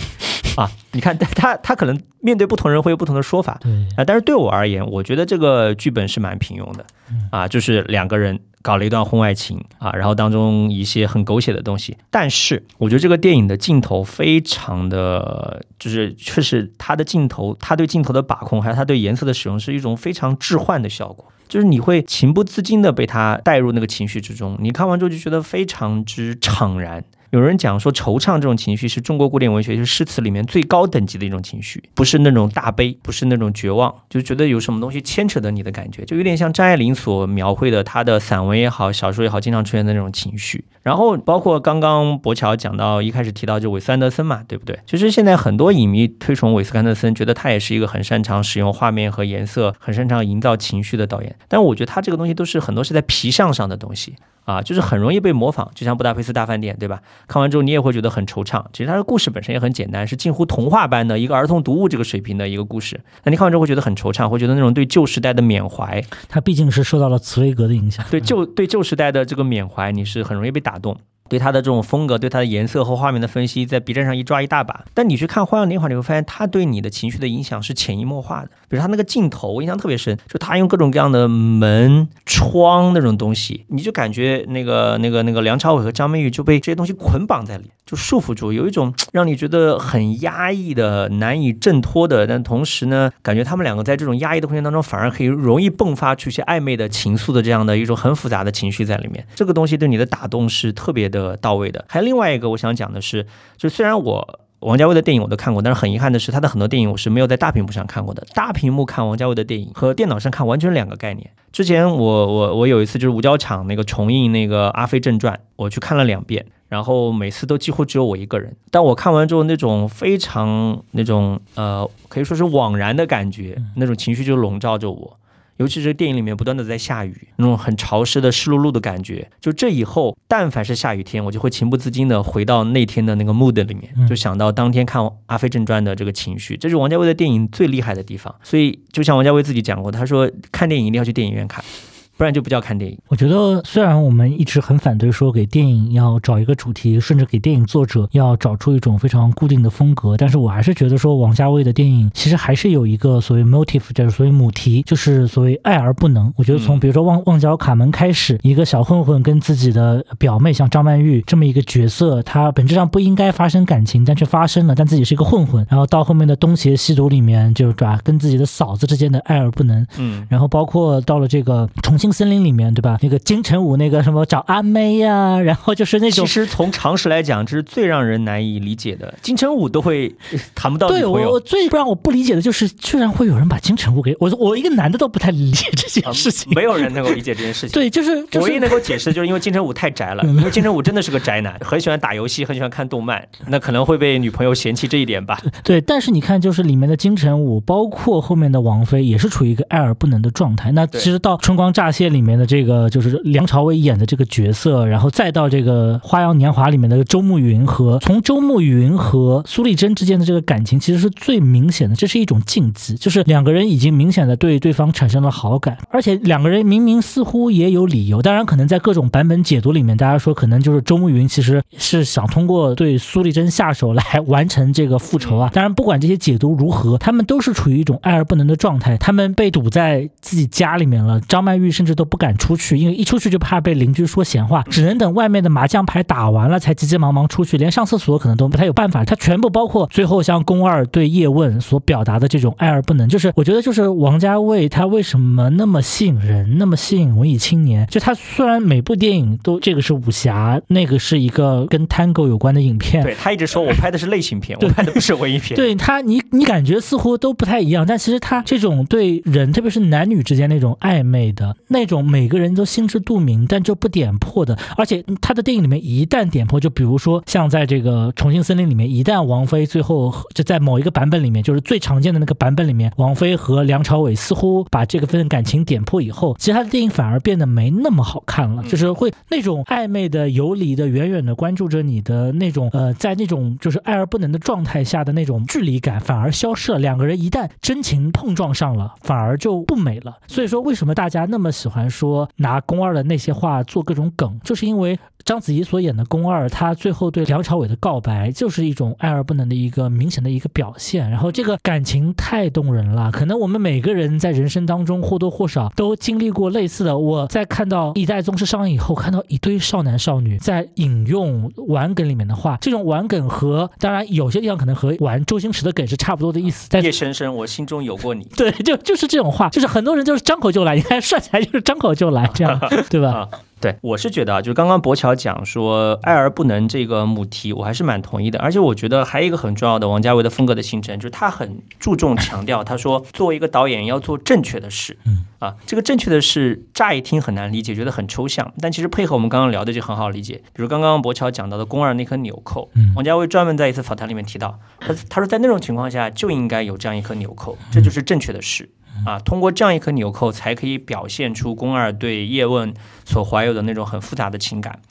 啊！你看他他可能面对不同人会有不同的说法，啊，但是对我而言，我觉得这个剧本是蛮平庸的啊，就是两个人。搞了一段婚外情啊，然后当中一些很狗血的东西，但是我觉得这个电影的镜头非常的，就是确实他的镜头，他对镜头的把控，还有他对颜色的使用，是一种非常置换的效果，就是你会情不自禁的被他带入那个情绪之中，你看完之后就觉得非常之怅然。有人讲说，惆怅这种情绪是中国古典文学就是诗词里面最高等级的一种情绪，不是那种大悲，不是那种绝望，就觉得有什么东西牵扯着你的感觉，就有点像张爱玲所描绘的她的散文也好，小说也好，经常出现的那种情绪。然后包括刚刚博乔讲到一开始提到就韦斯安德森嘛，对不对？其实现在很多影迷推崇韦斯安德森，觉得他也是一个很擅长使用画面和颜色，很擅长营造情绪的导演。但我觉得他这个东西都是很多是在皮相上的东西。啊，就是很容易被模仿，就像《布达佩斯大饭店》，对吧？看完之后你也会觉得很惆怅。其实它的故事本身也很简单，是近乎童话般的一个儿童读物这个水平的一个故事。那你看完之后会觉得很惆怅，会觉得那种对旧时代的缅怀。它毕竟是受到了茨威格的影响，对旧对旧时代的这个缅怀，你是很容易被打动。对它的这种风格，对它的颜色和画面的分析，在 B 站上一抓一大把。但你去看《花样年华》，你会发现它对你的情绪的影响是潜移默化的。比如它那个镜头，我印象特别深，就他用各种各样的门窗那种东西，你就感觉那个那个那个梁朝伟和张曼玉就被这些东西捆绑在里，就束缚住，有一种让你觉得很压抑的、难以挣脱的。但同时呢，感觉他们两个在这种压抑的空间当中，反而可以容易迸发出一些暧昧的情愫的这样的一种很复杂的情绪在里面。这个东西对你的打动是特别的。呃，到位的。还有另外一个，我想讲的是，就虽然我王家卫的电影我都看过，但是很遗憾的是，他的很多电影我是没有在大屏幕上看过的。大屏幕看王家卫的电影和电脑上看完全是两个概念。之前我我我有一次就是五角场那个重映那个《阿飞正传》，我去看了两遍，然后每次都几乎只有我一个人。但我看完之后，那种非常那种呃，可以说是惘然的感觉，那种情绪就笼罩着我。尤其是电影里面不断的在下雨，那种很潮湿的湿漉漉的感觉。就这以后，但凡是下雨天，我就会情不自禁的回到那天的那个 mood 里面，就想到当天看《阿飞正传》的这个情绪。这是王家卫的电影最厉害的地方。所以，就像王家卫自己讲过，他说看电影一定要去电影院看。不然就不叫看电影。我觉得，虽然我们一直很反对说给电影要找一个主题，甚至给电影作者要找出一种非常固定的风格，但是我还是觉得说，王家卫的电影其实还是有一个所谓 motif，就是所谓母题，就是所谓爱而不能。我觉得从比如说《旺旺角卡门》开始，一个小混混跟自己的表妹，像张曼玉这么一个角色，他本质上不应该发生感情，但却发生了，但自己是一个混混。然后到后面的《东邪西毒》里面，就是吧，跟自己的嫂子之间的爱而不能。嗯，然后包括到了这个重庆。森林里面，对吧？那个金城武，那个什么找阿妹呀，然后就是那种。其实从常识来讲，这是最让人难以理解的。金城武都会谈不到对我最不让我不理解的就是，居然会有人把金城武给我，我一个男的都不太理解这件事情。没有人能够理解这件事情。对，就是唯一能够解释，就是因为金城武太宅了。因为金城武真的是个宅男，很喜欢打游戏，很喜欢看动漫，那可能会被女朋友嫌弃这一点吧。对，但是你看，就是里面的金城武，包括后面的王菲，也是处于一个爱而不能的状态。那其实到《春光乍泄》里面的这个。就是梁朝伟演的这个角色，然后再到这个《花样年华》里面的周慕云和从周慕云和苏丽珍之间的这个感情，其实是最明显的，这是一种禁忌，就是两个人已经明显的对对方产生了好感，而且两个人明明似乎也有理由，当然可能在各种版本解读里面，大家说可能就是周慕云其实是想通过对苏丽珍下手来完成这个复仇啊。当然，不管这些解读如何，他们都是处于一种爱而不能的状态，他们被堵在自己家里面了，张曼玉甚至都不敢出。去，因为一出去就怕被邻居说闲话，只能等外面的麻将牌打完了才急急忙忙出去，连上厕所可能都不太有办法。他全部包括最后像宫二对叶问所表达的这种爱而不能，就是我觉得就是王家卫他为什么那么吸引人，那么吸引文艺青年？就他虽然每部电影都这个是武侠，那个是一个跟 Tango 有关的影片，对他一直说我拍的是类型片，我拍的不是文艺片。对他，你你感觉似乎都不太一样，但其实他这种对人，特别是男女之间那种暧昧的那种，每个人。都心知肚明，但就不点破的。而且他的电影里面一旦点破，就比如说像在这个《重庆森林》里面，一旦王菲最后就在某一个版本里面，就是最常见的那个版本里面，王菲和梁朝伟似乎把这个份感情点破以后，其实他的电影反而变得没那么好看了，就是会那种暧昧的、游离的、远远的关注着你的那种呃，在那种就是爱而不能的状态下的那种距离感反而消失了。两个人一旦真情碰撞上了，反而就不美了。所以说，为什么大家那么喜欢说？拿宫二的那些话做各种梗，就是因为。章子怡所演的宫二，她最后对梁朝伟的告白，就是一种爱而不能的一个明显的一个表现。然后这个感情太动人了，可能我们每个人在人生当中或多或少都经历过类似的。我在看到《一代宗师》上映以后，看到一堆少男少女在引用玩梗里面的话，这种玩梗和当然有些地方可能和玩周星驰的梗是差不多的意思。叶先生，我心中有过你。对，就就是这种话，就是很多人就是张口就来，你看帅才是张口就来，这样对吧？对，我是觉得啊，就是刚刚博乔讲说爱而不能这个母题，我还是蛮同意的。而且我觉得还有一个很重要的王家卫的风格的形成，就是他很注重强调，他说作为一个导演要做正确的事。嗯啊，这个正确的事乍一听很难理解，觉得很抽象，但其实配合我们刚刚聊的就很好理解。比如刚刚博乔讲到的宫二那颗纽扣，王家卫专门在一次访谈里面提到，他他说在那种情况下就应该有这样一颗纽扣，这就是正确的事。啊，通过这样一颗纽扣，才可以表现出宫二对叶问所怀有的那种很复杂的情感。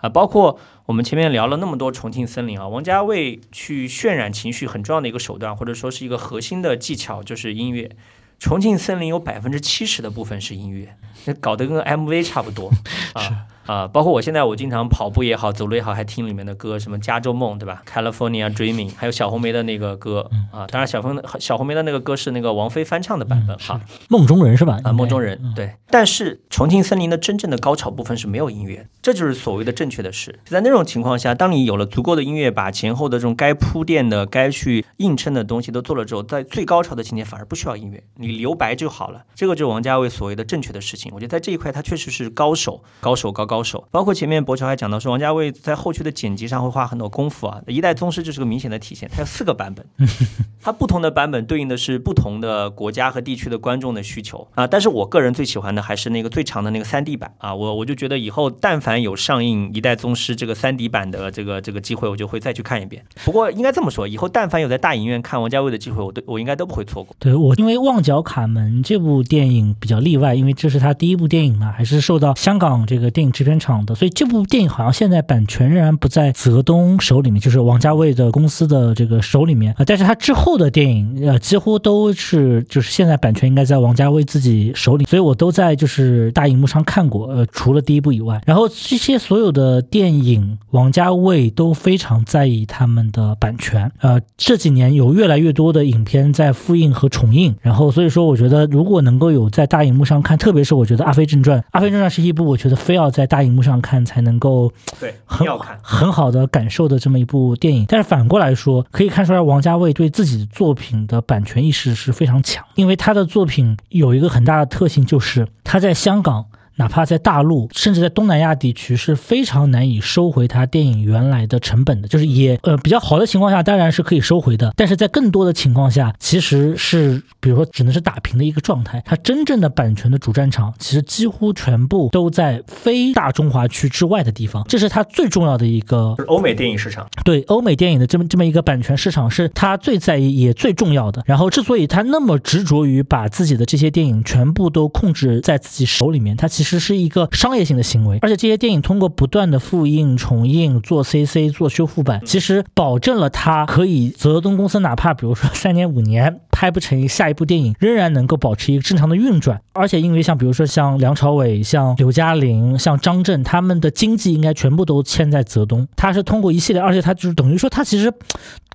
啊，包括我们前面聊了那么多重庆森林啊，王家卫去渲染情绪很重要的一个手段，或者说是一个核心的技巧，就是音乐。重庆森林有百分之七十的部分是音乐，那搞得跟 MV 差不多 啊。啊，包括我现在我经常跑步也好，走路也好，还听里面的歌，什么《加州梦》，对吧？California Dreaming，还有小红梅的那个歌啊。当然，小红小红梅的那个歌是那个王菲翻唱的版本哈。梦中人是吧？啊，梦中人对。但是重庆森林的真正的高潮部分是没有音乐，这就是所谓的正确的事。在那种情况下，当你有了足够的音乐，把前后的这种该铺垫的、该去映衬的东西都做了之后，在最高潮的情节反而不需要音乐，你你留白就好了。这个就是王家卫所谓的正确的事情。我觉得在这一块他确实是高手，高手高高手。包括前面博乔还讲到说，王家卫在后续的剪辑上会花很多功夫啊。一代宗师就是个明显的体现，它有四个版本，它不同的版本对应的是不同的国家和地区的观众的需求啊。但是我个人最喜欢的还是那个最长的那个三 D 版啊。我我就觉得以后但凡有上映一代宗师这个三 D 版的这个这个机会，我就会再去看一遍。不过应该这么说，以后但凡有在大影院看王家卫的机会，我都我应该都不会错过。对我，因为《旺角卡门》这部电影比较例外，因为这是他第一部电影嘛，还是受到香港这个电影制片厂的，所以这部电影好像现在版权仍然不在泽东手里面，就是王家卫的公司的这个手里面。啊。但是他之后的电影，呃，几乎都是就是现在版权应该在王家卫自己手里，所以我都在就是大荧幕上看过，呃，除了第一部以外，然后这些所有的电影，王家卫都非常在意他们的版权，呃，这几年有越来越多的影片在复印和重映，然后所以说我觉得如果能够有在大荧幕上看，特别是我觉得《阿飞正传》，《阿飞正传》是一部我觉得非要在大荧幕上看才能够对很好看很好的感受的这么一部电影。但是反过来说，可以看出来王家卫对自己的作品的版权意识是非常强，因为他的作品有一个很大的特性，就是他在香港。哪怕在大陆，甚至在东南亚地区是非常难以收回它电影原来的成本的，就是也呃比较好的情况下，当然是可以收回的，但是在更多的情况下，其实是比如说只能是打平的一个状态。它真正的版权的主战场，其实几乎全部都在非大中华区之外的地方，这是它最重要的一个欧美电影市场。对欧美电影的这么这么一个版权市场，是它最在意也最重要的。然后，之所以它那么执着于把自己的这些电影全部都控制在自己手里面，它其实是一个商业性的行为。而且，这些电影通过不断的复印、重印、做 CC、做修复版，其实保证了它可以泽东公司哪怕比如说三年五年拍不成下一部电影，仍然能够保持一个正常的运转。而且，因为像比如说像梁朝伟、像刘嘉玲、像张震，他们的经济应该全部都签在泽东，他是通过一系列，而且他就是等于说他其实。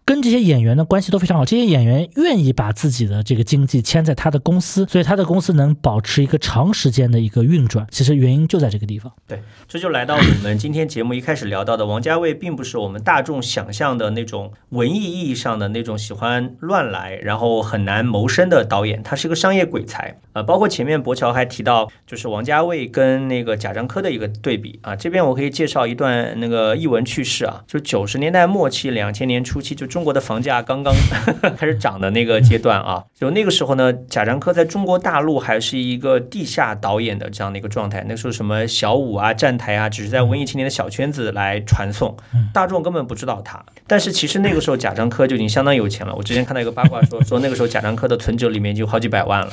跟这些演员的关系都非常好，这些演员愿意把自己的这个经济牵在他的公司，所以他的公司能保持一个长时间的一个运转。其实原因就在这个地方。对，这就来到我们今天节目一开始聊到的，王家卫并不是我们大众想象的那种文艺意义上的那种喜欢乱来，然后很难谋生的导演，他是个商业鬼才。呃，包括前面博乔还提到，就是王家卫跟那个贾樟柯的一个对比啊。这边我可以介绍一段那个译文趣事啊，就九十年代末期、两千年初期，就中国的房价刚刚 开始涨的那个阶段啊，就那个时候呢，贾樟柯在中国大陆还是一个地下导演的这样的一个状态。那时候什么小五啊、站台啊，只是在文艺青年的小圈子来传送，大众根本不知道他。但是其实那个时候贾樟柯就已经相当有钱了。我之前看到一个八卦说，说那个时候贾樟柯的存折里面就好几百万了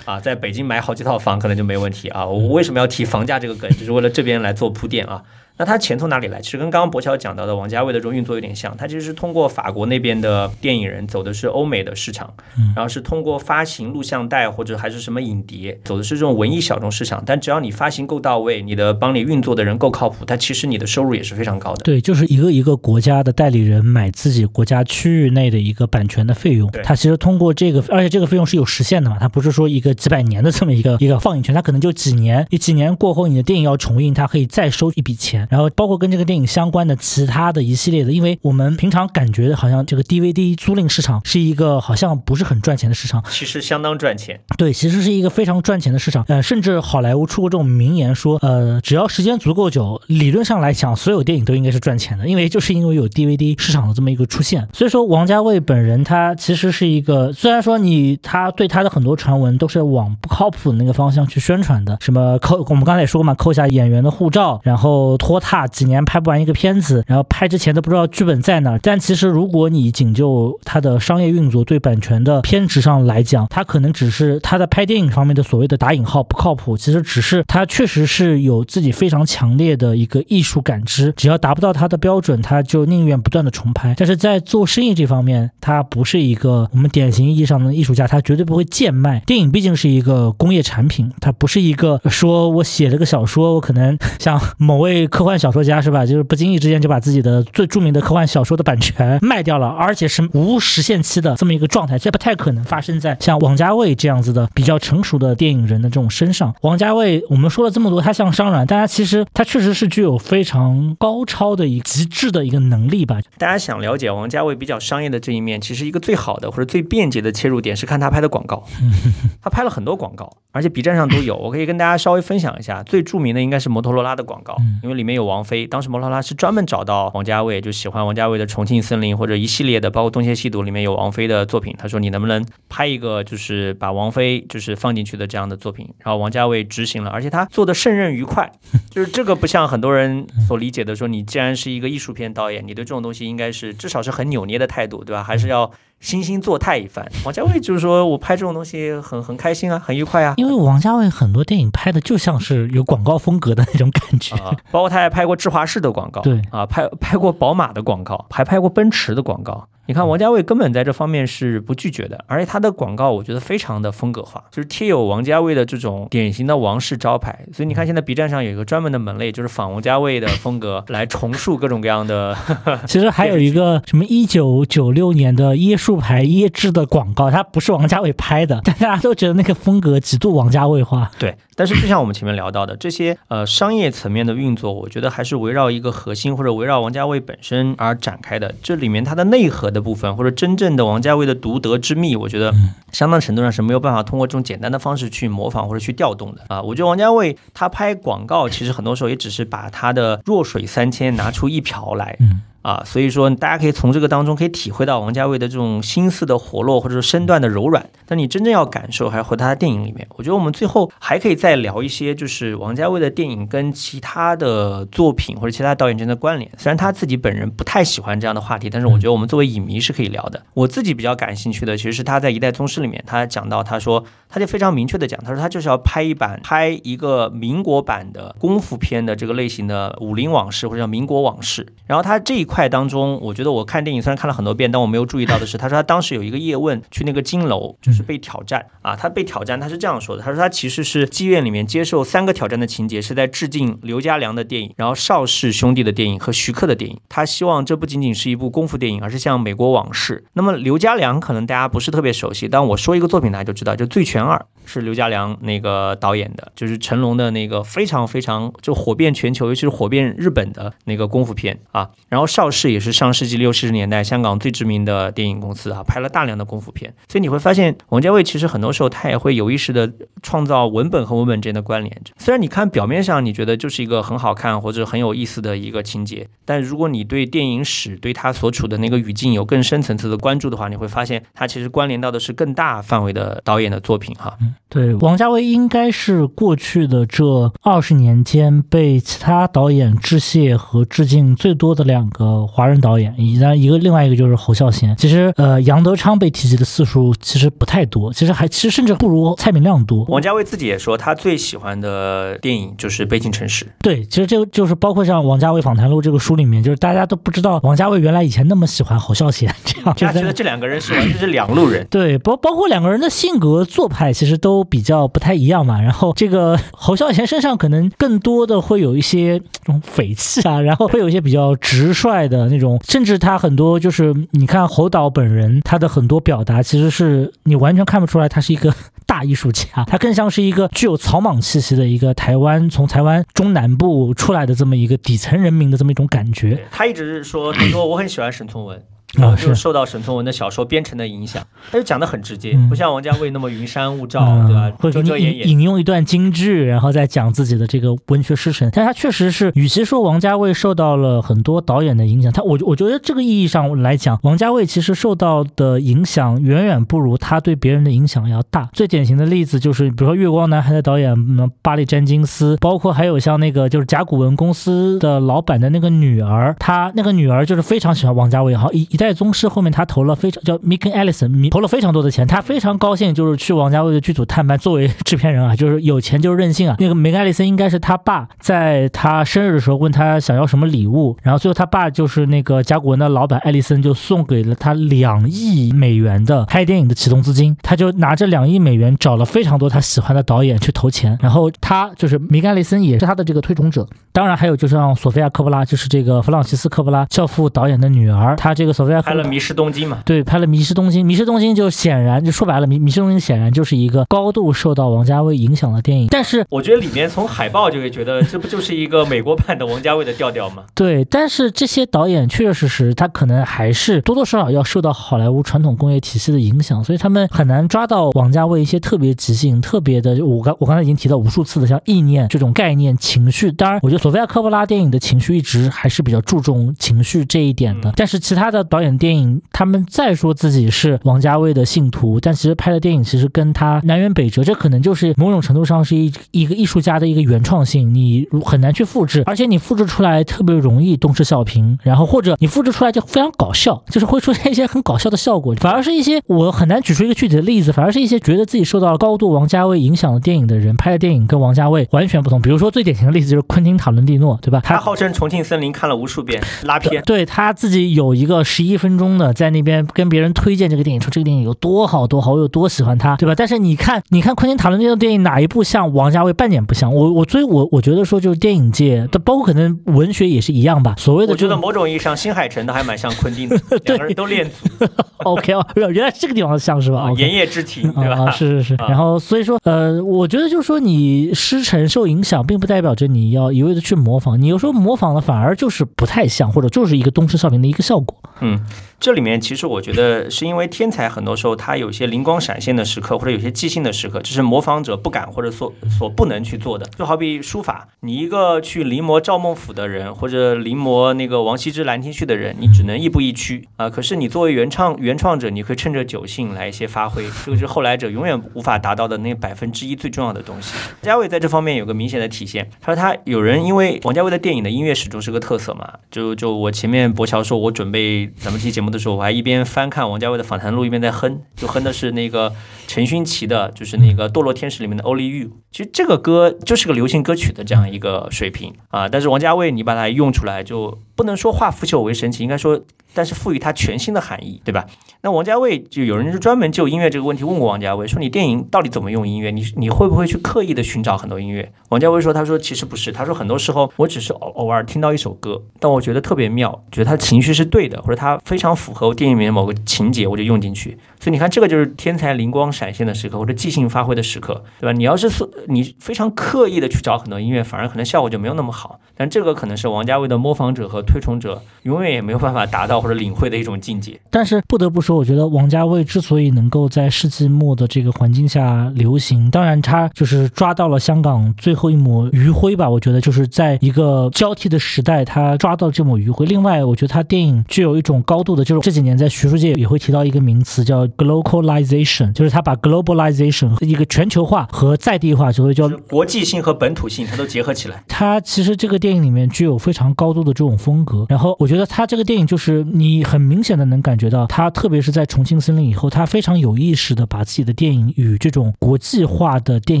啊，在北京买好几套房可能就没问题啊。我为什么要提房价这个梗，就是为了这边来做铺垫啊。那他钱从哪里来？其实跟刚刚博乔讲到的王家卫的这种运作有点像，他其实是通过法国那边的电影人走的是欧美的市场，然后是通过发行录像带或者还是什么影碟走的是这种文艺小众市场。但只要你发行够到位，你的帮你运作的人够靠谱，他其实你的收入也是非常高的。对，就是一个一个国家的代理人买自己国家区域内的一个版权的费用，他其实通过这个，而且这个费用是有实现的嘛，它不是说一个几百年的这么一个一个放映权，它可能就几年，你几年过后你的电影要重映，它可以再收一笔钱。然后包括跟这个电影相关的其他的一系列的，因为我们平常感觉好像这个 DVD 租赁市场是一个好像不是很赚钱的市场，其实相当赚钱。对，其实是一个非常赚钱的市场。呃，甚至好莱坞出过这种名言说，呃，只要时间足够久，理论上来讲，所有电影都应该是赚钱的，因为就是因为有 DVD 市场的这么一个出现。所以说，王家卫本人他其实是一个，虽然说你他对他的很多传闻都是往不靠谱的那个方向去宣传的，什么扣我们刚才也说过嘛，扣下演员的护照，然后拖沓几年拍不完一个片子，然后拍之前都不知道剧本在哪儿。但其实如果你仅就它的商业运作对版权的偏执上来讲，它可能只是他在拍电影方面的所谓的打引号不靠谱，其实只是他确实是有自己非常强烈的一个艺术感知，只要达不到他的标准，他就宁愿不断的重拍。但是在做生意这方面，他不是一个我们典型意义上的艺术家，他绝对不会贱卖。电影毕竟是一个工业产品，它不是一个说我写了个小说，我可能像某位。科幻小说家是吧？就是不经意之间就把自己的最著名的科幻小说的版权卖掉了，而且是无实现期的这么一个状态，这不太可能发生在像王家卫这样子的比较成熟的电影人的这种身上。王家卫，我们说了这么多，他像商软，但他其实他确实是具有非常高超的一极致的一个能力吧。大家想了解王家卫比较商业的这一面，其实一个最好的或者最便捷的切入点是看他拍的广告。他拍了很多广告，而且 B 站上都有。我可以跟大家稍微分享一下，最著名的应该是摩托罗拉的广告，因为里面没有王菲。当时摩托罗拉是专门找到王家卫，就喜欢王家卫的《重庆森林》或者一系列的，包括《东邪西毒》里面有王菲的作品。他说：“你能不能拍一个就是把王菲就是放进去的这样的作品？”然后王家卫执行了，而且他做的胜任愉快。就是这个不像很多人所理解的，说你既然是一个艺术片导演，你对这种东西应该是至少是很扭捏的态度，对吧？还是要。惺惺作态一番，王家卫就是说我拍这种东西很很开心啊，很愉快啊。因为王家卫很多电影拍的就像是有广告风格的那种感觉，包括他还拍过芝华士的广告，对啊，拍拍过宝马的广告，还拍过奔驰的广告。你看王家卫根本在这方面是不拒绝的，而且他的广告我觉得非常的风格化，就是贴有王家卫的这种典型的王室招牌。所以你看现在 B 站上有一个专门的门类，就是仿王家卫的风格来重塑各种各样的。其实还有一个 什么一九九六年的椰树牌椰汁的广告，它不是王家卫拍的，但大家都觉得那个风格极度王家卫化。对，但是就像我们前面聊到的这些呃商业层面的运作，我觉得还是围绕一个核心或者围绕王家卫本身而展开的。这里面它的内核的。部分或者真正的王家卫的独得之秘，我觉得相当程度上是没有办法通过这种简单的方式去模仿或者去调动的啊。我觉得王家卫他拍广告，其实很多时候也只是把他的弱水三千拿出一瓢来。啊，所以说大家可以从这个当中可以体会到王家卫的这种心思的活络，或者说身段的柔软。但你真正要感受，还是回到他的电影里面。我觉得我们最后还可以再聊一些，就是王家卫的电影跟其他的作品或者其他导演之间的关联。虽然他自己本人不太喜欢这样的话题，但是我觉得我们作为影迷是可以聊的。我自己比较感兴趣的，其实是他在《一代宗师》里面，他讲到，他说他就非常明确的讲，他说他就是要拍一版拍一个民国版的功夫片的这个类型的《武林往事》或者叫《民国往事》。然后他这一块当中，我觉得我看电影虽然看了很多遍，但我没有注意到的是，他说他当时有一个叶问去那个金楼，就是被挑战啊。他被挑战，他是这样说的：他说他其实是妓院里面接受三个挑战的情节，是在致敬刘家良的电影，然后邵氏兄弟的电影和徐克的电影。他希望这不仅仅是一部功夫电影，而是像《美国往事》。那么刘家良可能大家不是特别熟悉，但我说一个作品大家就知道，就《醉拳二》是刘家良那个导演的，就是成龙的那个非常非常就火遍全球，尤其是火遍日本的那个功夫片啊。然后邵邵氏也是上。世纪六七十年代，香港最知名的电影公司啊，拍了大量的功夫片，所以你会发现，王家卫其实很多时候他也会有意识的创造文本和文本之间的关联。虽然你看表面上你觉得就是一个很好看或者很有意思的一个情节，但如果你对电影史对他所处的那个语境有更深层次的关注的话，你会发现他其实关联到的是更大范围的导演的作品哈。对，王家卫应该是过去的这二十年间被其他导演致谢和致敬最多的两个华人导演。一一个另外一个就是侯孝贤，其实呃杨德昌被提及的次数其实不太多，其实还其实甚至不如蔡明亮多。王家卫自己也说，他最喜欢的电影就是《悲情城市》。对，其实这个就是包括像《王家卫访谈录》这个书里面，就是大家都不知道王家卫原来以前那么喜欢侯孝贤，这样就觉得这两个人是完全是两路人。对，包包括两个人的性格做派其实都比较不太一样嘛。然后这个侯孝贤身上可能更多的会有一些这种匪气啊，然后会有一些比较直率的那种。甚至他很多就是你看侯导本人，他的很多表达其实是你完全看不出来他是一个大艺术家，他更像是一个具有草莽气息的一个台湾从台湾中南部出来的这么一个底层人民的这么一种感觉。他一直是说，他说我很喜欢沈从文。啊，是受到沈从文的小说编程的影响，他就讲的很直接，不像王家卫那么云山雾罩，对吧？会给你引用一段京剧，然后再讲自己的这个文学师承。但他确实是，与其说王家卫受到了很多导演的影响，他我我觉得这个意义上来讲，王家卫其实受到的影响远远不如他对别人的影响要大。最典型的例子就是，比如说《月光男孩》的导演巴里詹金斯，包括还有像那个就是甲骨文公司的老板的那个女儿，他那个女儿就是非常喜欢王家卫，然后一一。代宗师后面他投了非常叫 Mick Ellison，投了非常多的钱，他非常高兴，就是去王家卫的剧组探班，作为制片人啊，就是有钱就任性啊。那个梅 c 艾 s 森应该是他爸在他生日的时候问他想要什么礼物，然后最后他爸就是那个甲骨文的老板艾利森就送给了他两亿美元的拍电影的启动资金，他就拿着两亿美元找了非常多他喜欢的导演去投钱，然后他就是梅盖利森也是他的这个推崇者，当然还有就是让索菲亚科波拉，就是这个弗朗西斯科波拉教父导演的女儿，他这个索菲拍了《迷失东京》嘛？对，拍了《迷失东京》，《迷失东京》就显然就说白了，《迷迷失东京》显然就是一个高度受到王家卫影响的电影。但是我觉得里面从海报就会觉得，这不就是一个美国版的王家卫的调调吗？对，但是这些导演确确实实，他可能还是多多少少要受到好莱坞传统工业体系的影响，所以他们很难抓到王家卫一些特别即兴、特别的。我刚我刚才已经提到无数次的，像意念这种概念、情绪。当然，我觉得索菲亚科波拉电影的情绪一直还是比较注重情绪这一点的。但是其他的导演电影，他们再说自己是王家卫的信徒，但其实拍的电影其实跟他南辕北辙。这可能就是某种程度上是一一个艺术家的一个原创性，你很难去复制，而且你复制出来特别容易东施效颦，然后或者你复制出来就非常搞笑，就是会出现一些很搞笑的效果。反而是一些我很难举出一个具体的例子，反而是一些觉得自己受到了高度王家卫影响的电影的人拍的电影跟王家卫完全不同。比如说最典型的例子就是昆汀塔伦蒂诺，对吧？他号称《重庆森林》看了无数遍拉片，对他自己有一个十一 分钟的在那边跟别人推荐这个电影，说这个电影有多好多好，我有多喜欢它，对吧？但是你看，你看昆汀塔伦蒂诺电影哪一部像王家卫半点不像？我我所以，我我觉得说就是电影界的，包括可能文学也是一样吧。所谓的，我觉得某种意义上，新海诚的还蛮像昆汀的，两个人都练足。OK 哦，原来这个地方像是吧？盐业之体，对吧？是是是。然后所以说，呃，我觉得就是说，你师承受影响，并不代表着你要一味的去模仿。你有时候模仿了反而就是不太像，或者就是一个东施效颦的一个效果。嗯。这里面其实我觉得是因为天才很多时候他有些灵光闪现的时刻，或者有些即兴的时刻，这是模仿者不敢或者所所不能去做的。就好比书法，你一个去临摹赵孟俯的人，或者临摹那个王羲之《兰亭序》的人，你只能亦步亦趋啊。可是你作为原创原创者，你可以趁着酒兴来一些发挥，这个是后来者永远无法达到的那百分之一最重要的东西。王家卫在这方面有个明显的体现，他说他有人因为王家卫的电影的音乐始终是个特色嘛，就就我前面博乔说我准备咱们这期节目。的时候，我还一边翻看王家卫的访谈录，一边在哼，就哼的是那个陈勋奇的，就是那个《堕落天使》里面的《Only You》。其实这个歌就是个流行歌曲的这样一个水平啊，但是王家卫你把它用出来，就不能说化腐朽为神奇，应该说。但是赋予它全新的含义，对吧？那王家卫就有人就专门就音乐这个问题问过王家卫，说你电影到底怎么用音乐？你你会不会去刻意的寻找很多音乐？王家卫说，他说其实不是，他说很多时候我只是偶偶尔听到一首歌，但我觉得特别妙，觉得他情绪是对的，或者他非常符合电影里面某个情节，我就用进去。所以你看，这个就是天才灵光闪现的时刻，或者即兴发挥的时刻，对吧？你要是说你非常刻意的去找很多音乐，反而可能效果就没有那么好。但这个可能是王家卫的模仿者和推崇者永远也没有办法达到或者领会的一种境界。但是不得不说，我觉得王家卫之所以能够在世纪末的这个环境下流行，当然他就是抓到了香港最后一抹余晖吧。我觉得就是在一个交替的时代，他抓到这抹余晖。另外，我觉得他电影具有一种高度的，就是这几年在学术界也会提到一个名词叫。Globalization 就是他把 globalization 一个全球化和在地化，所谓叫国际性和本土性，它都结合起来。它其实这个电影里面具有非常高度的这种风格。然后我觉得它这个电影就是你很明显的能感觉到，它特别是在重庆森林以后，它非常有意识的把自己的电影与这种国际化的电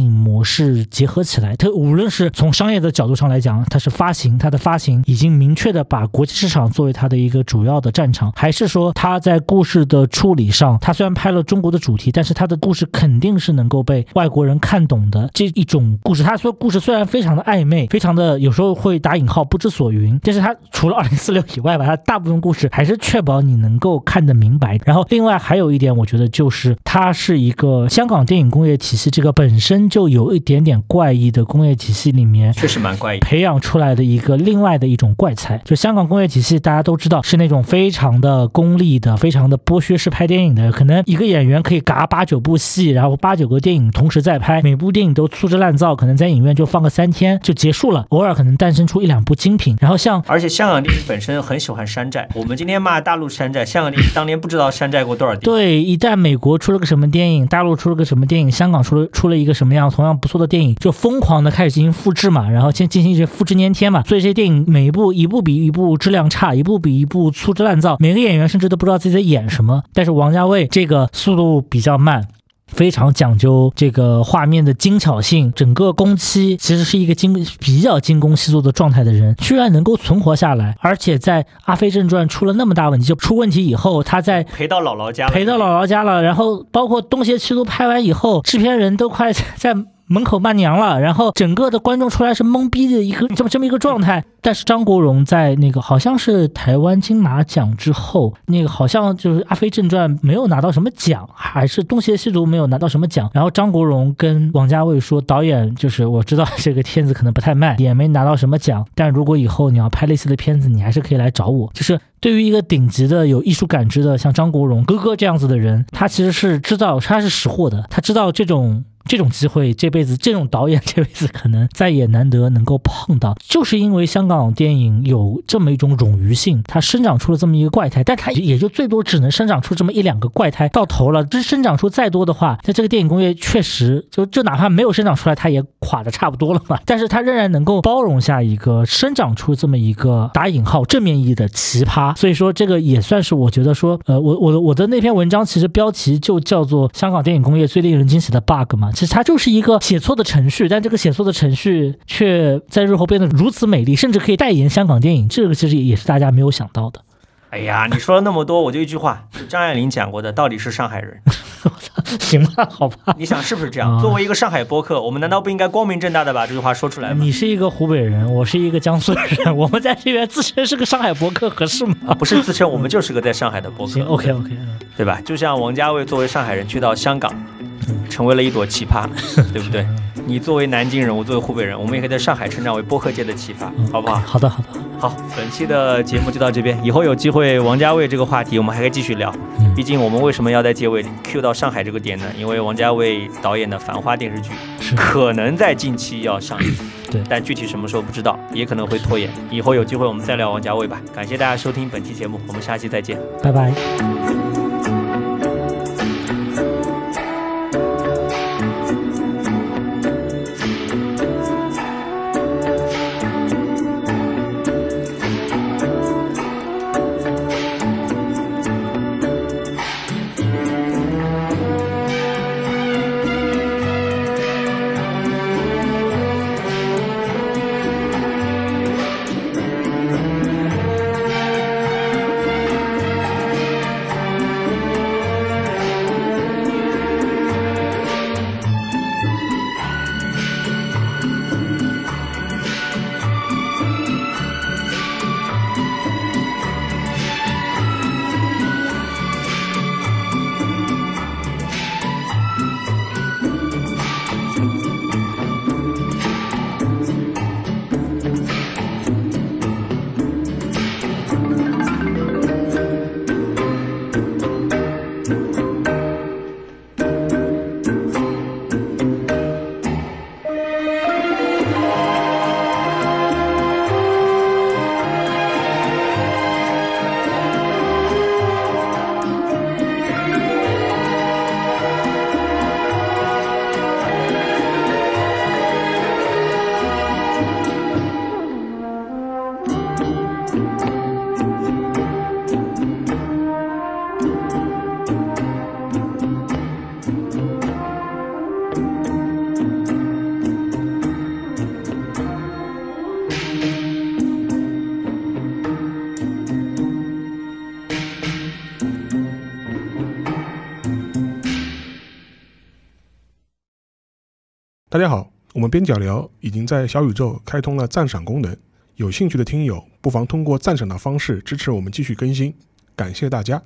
影模式结合起来。它无论是从商业的角度上来讲，它是发行，它的发行已经明确的把国际市场作为它的一个主要的战场，还是说它在故事的处理上，他。虽然拍了中国的主题，但是他的故事肯定是能够被外国人看懂的这一种故事。他说故事虽然非常的暧昧，非常的有时候会打引号不知所云，但是他除了二零四六 以外吧，他大部分故事还是确保你能够看得明白。然后另外还有一点，我觉得就是它是一个香港电影工业体系这个本身就有一点点怪异的工业体系里面，确实蛮怪异，培养出来的一个另外的一种怪才。就香港工业体系大家都知道是那种非常的功利的、非常的剥削式拍电影的，可能。一个演员可以嘎八九九部戏，然后八九个电影同时在拍，每部电影都粗制滥造，可能在影院就放个三天就结束了，偶尔可能诞生出一两部精品。然后像而且香港电影本身很喜欢山寨，我们今天骂大陆山寨，香港电影当年不知道山寨过多少电影。对，一旦美国出了个什么电影，大陆出了个什么电影，香港出了出了一个什么样同样不错的电影，就疯狂的开始进行复制嘛，然后先进行一些复制粘贴嘛，所以这些电影每一部一部比一部质量差，一部比一部粗制滥造，每个演员甚至都不知道自己在演什么。但是王家卫这个速度比较慢。非常讲究这个画面的精巧性，整个工期其实是一个精比较精工细作的状态的人，居然能够存活下来，而且在《阿飞正传》出了那么大问题，就出问题以后，他在陪到姥姥家，陪到姥姥家了，然后包括《东邪西毒》拍完以后，制片人都快在。门口骂娘了，然后整个的观众出来是懵逼的一个 这么这么一个状态。但是张国荣在那个好像是台湾金马奖之后，那个好像就是《阿飞正传》没有拿到什么奖，还是《东邪西毒》没有拿到什么奖。然后张国荣跟王家卫说：“导演，就是我知道这个片子可能不太卖，也没拿到什么奖，但如果以后你要拍类似的片子，你还是可以来找我。”就是对于一个顶级的有艺术感知的像张国荣哥哥这样子的人，他其实是知道他是识货的，他知道这种。这种机会，这辈子这种导演 这辈子可能再也难得能够碰到，就是因为香港电影有这么一种冗余性，它生长出了这么一个怪胎，但它也就最多只能生长出这么一两个怪胎，到头了，这生长出再多的话，那这个电影工业确实就就哪怕没有生长出来，它也垮的差不多了嘛。但是它仍然能够包容下一个生长出这么一个打引号正面意义的奇葩，所以说这个也算是我觉得说，呃，我我我的那篇文章其实标题就叫做香港电影工业最令人惊喜的 bug 嘛。其实它就是一个写错的程序，但这个写错的程序却在日后变得如此美丽，甚至可以代言香港电影。这个其实也是大家没有想到的。哎呀，你说了那么多，我就一句话，张爱玲讲过的，到底是上海人。行吧，好吧。你想是不是这样？作为一个上海播客，我们难道不应该光明正大的把这句话说出来吗？你是一个湖北人，我是一个江苏人，我们在这边自称是个上海播客，合适吗？不是自称，我们就是个在上海的播客。行，OK OK，对吧？就像王家卫作为上海人去到香港。成为了一朵奇葩，对不对？你作为南京人，我作为湖北人，我们也可以在上海成长为播客界的奇葩，好不好？好的，好的，好。本期的节目就到这边，以后有机会王家卫这个话题，我们还可以继续聊。毕竟我们为什么要在结尾 Q 到上海这个点呢？因为王家卫导演的《繁花》电视剧可能在近期要上映，对，但具体什么时候不知道，也可能会拖延。以后有机会我们再聊王家卫吧。感谢大家收听本期节目，我们下期再见，拜拜。我们边角聊已经在小宇宙开通了赞赏功能，有兴趣的听友不妨通过赞赏的方式支持我们继续更新，感谢大家。